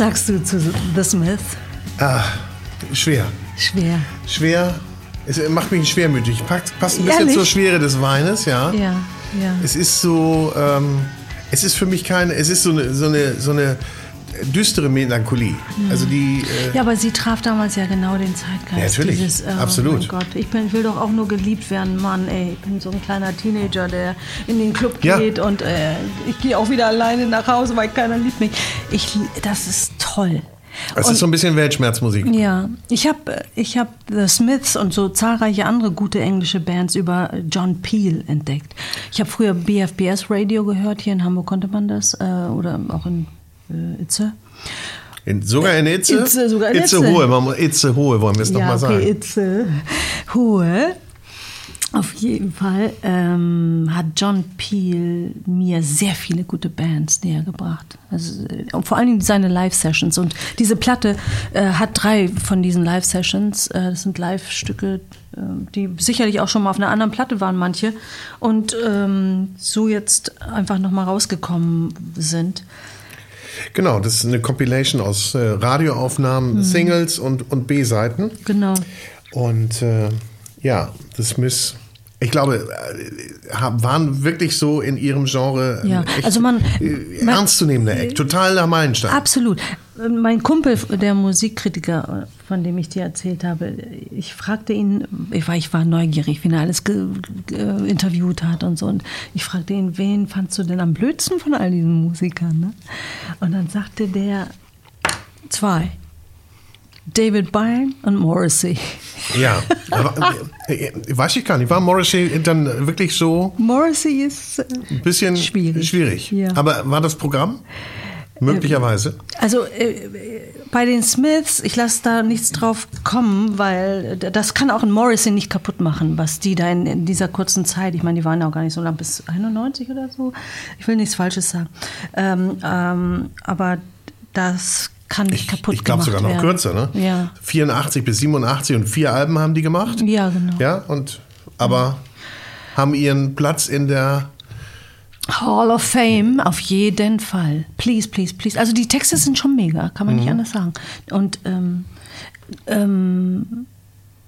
Sagst du zu The Smith? Ah, schwer. Schwer. Schwer. Es macht mich schwermütig. Passt, passt ein bisschen Ehrlich? zur Schwere des Weines, ja. Ja, ja. Es ist so, ähm, es ist für mich keine, es ist so eine, so eine, so eine düstere Melancholie. Also die, äh, Ja, aber sie traf damals ja genau den Zeitgeist. Ja, natürlich. Dieses, oh Absolut. Mein Gott, ich bin, will doch auch nur geliebt werden, Mann, ey. Ich bin so ein kleiner Teenager, der in den Club Ja. geht und äh, ich gehe auch wieder alleine nach Hause, weil keiner liebt mich. Ich, das ist toll. es ist so ein bisschen Weltschmerzmusik. Ja, ich habe ich hab The Smiths und so zahlreiche andere gute englische Bands über John Peel entdeckt. Ich habe früher BFBS Radio gehört, hier in Hamburg konnte man das, äh, oder auch in äh, Itze. In, sogar in Itze? Itze, sogar in Itze Itze. Hohe, man Itze Hohe wollen wir es ja, mal okay, sagen. Itze. Hohe. Auf jeden Fall ähm, hat John Peel mir sehr viele gute Bands näher gebracht. Also, äh, vor allen Dingen seine Live-Sessions. Und diese Platte äh, hat drei von diesen Live-Sessions. Äh, das sind Live-Stücke, äh, die sicherlich auch schon mal auf einer anderen Platte waren, manche. Und ähm, so jetzt einfach nochmal rausgekommen sind. Genau, das ist eine Compilation aus äh, Radioaufnahmen, Singles und, und B-Seiten. Genau. Und äh, ja, The Smiths, ich glaube, äh, waren wirklich so in ihrem Genre Ja, ein echt, also man- äh, man- ernstzunehmender Eck, totaler Meilenstein. Absolut. Mein Kumpel, der Musikkritiker, von dem ich dir erzählt habe, ich fragte ihn, ich war, ich war neugierig, wie er alles ge, ge, interviewt hat und so. Und ich fragte ihn, wen fandst du denn am blödsten von all diesen Musikern? Ne? Und dann sagte der zwei. David Byrne und Morrissey. Ja, aber, äh, weiß ich gar nicht. War Morrissey dann wirklich so Morrissey ist. äh, ein bisschen Schwierig. schwierig? Ja. Aber war das Programm? Möglicherweise. Also äh, bei den Smiths, ich lasse da nichts drauf kommen, weil das kann auch ein Morrissey nicht kaputt machen, was die da in, in dieser kurzen Zeit, ich meine, die waren ja auch gar nicht so lang, bis 91 oder so. Ich will nichts Falsches sagen. Ähm, ähm, aber das kann nicht Ich, kaputt ich glaube gemacht sogar noch werden. kürzer, ne? Ja. 84 bis 87 und vier Alben haben die gemacht. Ja, genau. Ja, und aber haben ihren Platz in der Hall of Fame, auf jeden Fall. Please, please, please. Also die Texte sind schon mega, kann man nicht Mhm. anders sagen. Und ähm, ähm,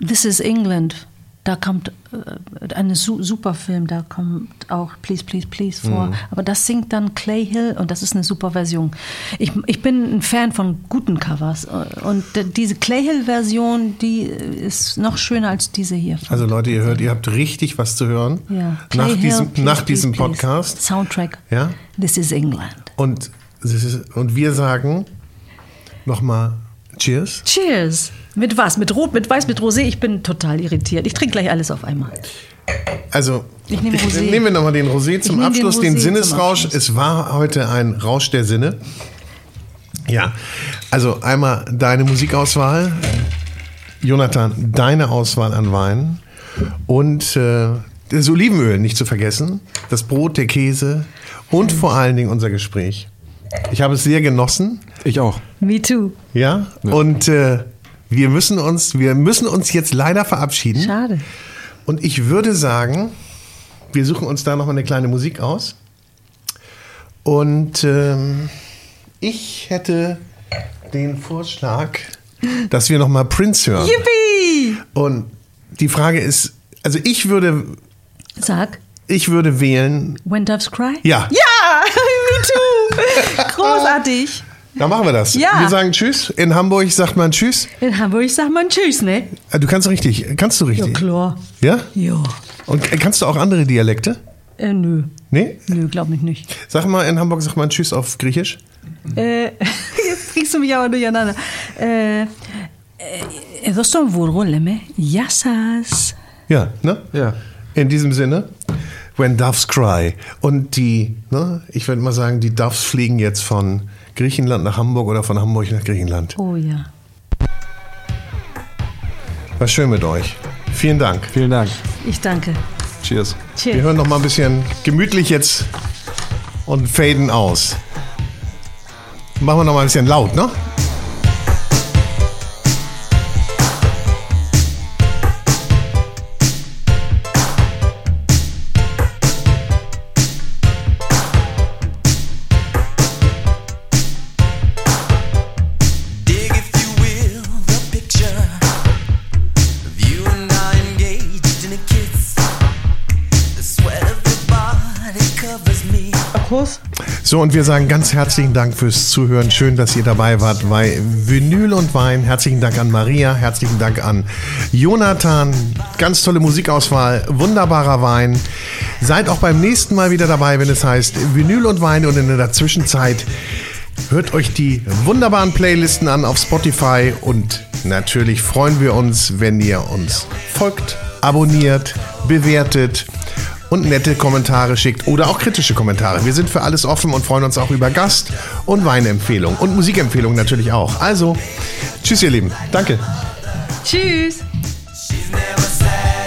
This is England, da kommt äh, ein su super Film, da kommt auch Please, Please, Please vor. Mhm. Aber das singt dann Clay Hill und das ist eine super Version. Ich, ich bin ein Fan von guten Covers und diese Clay Hill-Version, die ist noch schöner als diese hier. Also Leute, ihr hört, ihr habt richtig was zu hören. ja. Nach Clay diesem, Hill, please, nach please, diesem please. Podcast. Soundtrack. Ja. This is England. Und, und wir sagen nochmal Cheers. Cheers. Mit was? Mit Rot, mit Weiß, mit Rosé? Ich bin total irritiert. Ich trinke gleich alles auf einmal. Also, Ich nehme Rosé. nehmen wir nochmal den Rosé zum den Abschluss, den, Rosé zum Sinnesrausch. Abschluss. Es war heute ein Rausch der Sinne. Ja, also einmal deine Musikauswahl, Jonathan, deine Auswahl an Wein und äh, das Olivenöl nicht zu vergessen, das Brot, der Käse und vor allen Dingen unser Gespräch. Ich habe es sehr genossen. Ich auch. Me too. Ja, und äh, wir müssen uns, wir müssen uns jetzt leider verabschieden. Schade. Und ich würde sagen, wir suchen uns da noch mal eine kleine Musik aus. Und ähm, ich hätte den Vorschlag, dass wir noch mal Prince hören. Yippie! Und die Frage ist, also ich würde, Sag, ich würde wählen. When Doves Cry? Ja, Ja, me too. Großartig. dann machen wir das. Ja. Wir sagen Tschüss. In Hamburg sagt man Tschüss. In Hamburg sagt man Tschüss, ne? Äh, Du kannst richtig, kannst du Ja, richtig? klar. Ja? Ja. Und äh, kannst du auch andere Dialekte? Äh, nö. Nee? Nö, glaub ich nicht. Sag mal, in Hamburg sagt man Tschüss auf Griechisch. Äh, jetzt kriegst du mich aber durcheinander. Äh, äh, εδώ στον Βούργο λέμε Γεια σας. Ja, ne? Ja. In diesem Sinne, when doves cry. Und die, ne, ich würde mal sagen, die Doves fliegen jetzt von Griechenland nach Hamburg oder von Hamburg nach Griechenland. Oh ja. War schön mit euch. Vielen Dank. Vielen Dank. Ich danke. Cheers. Cheers. Wir hören noch mal ein bisschen gemütlich jetzt und faden aus. Machen wir noch mal ein bisschen laut, ne? So, und wir sagen ganz herzlichen Dank fürs Zuhören. Schön, dass ihr dabei wart bei Vinyl und Wein. Herzlichen Dank an Maria, herzlichen Dank an Jonathan. Ganz tolle Musikauswahl, wunderbarer Wein. Seid auch beim nächsten Mal wieder dabei, wenn es heißt Vinyl und Wein. Und in der Zwischenzeit hört euch die wunderbaren Playlisten an auf Spotify. Und natürlich freuen wir uns, wenn ihr uns folgt, abonniert, bewertet und nette Kommentare schickt oder auch kritische Kommentare. Wir sind für alles offen und freuen uns auch über Gast- und Weinempfehlungen und Musikempfehlungen natürlich auch. Also, tschüss ihr Lieben. Danke. Tschüss. She's never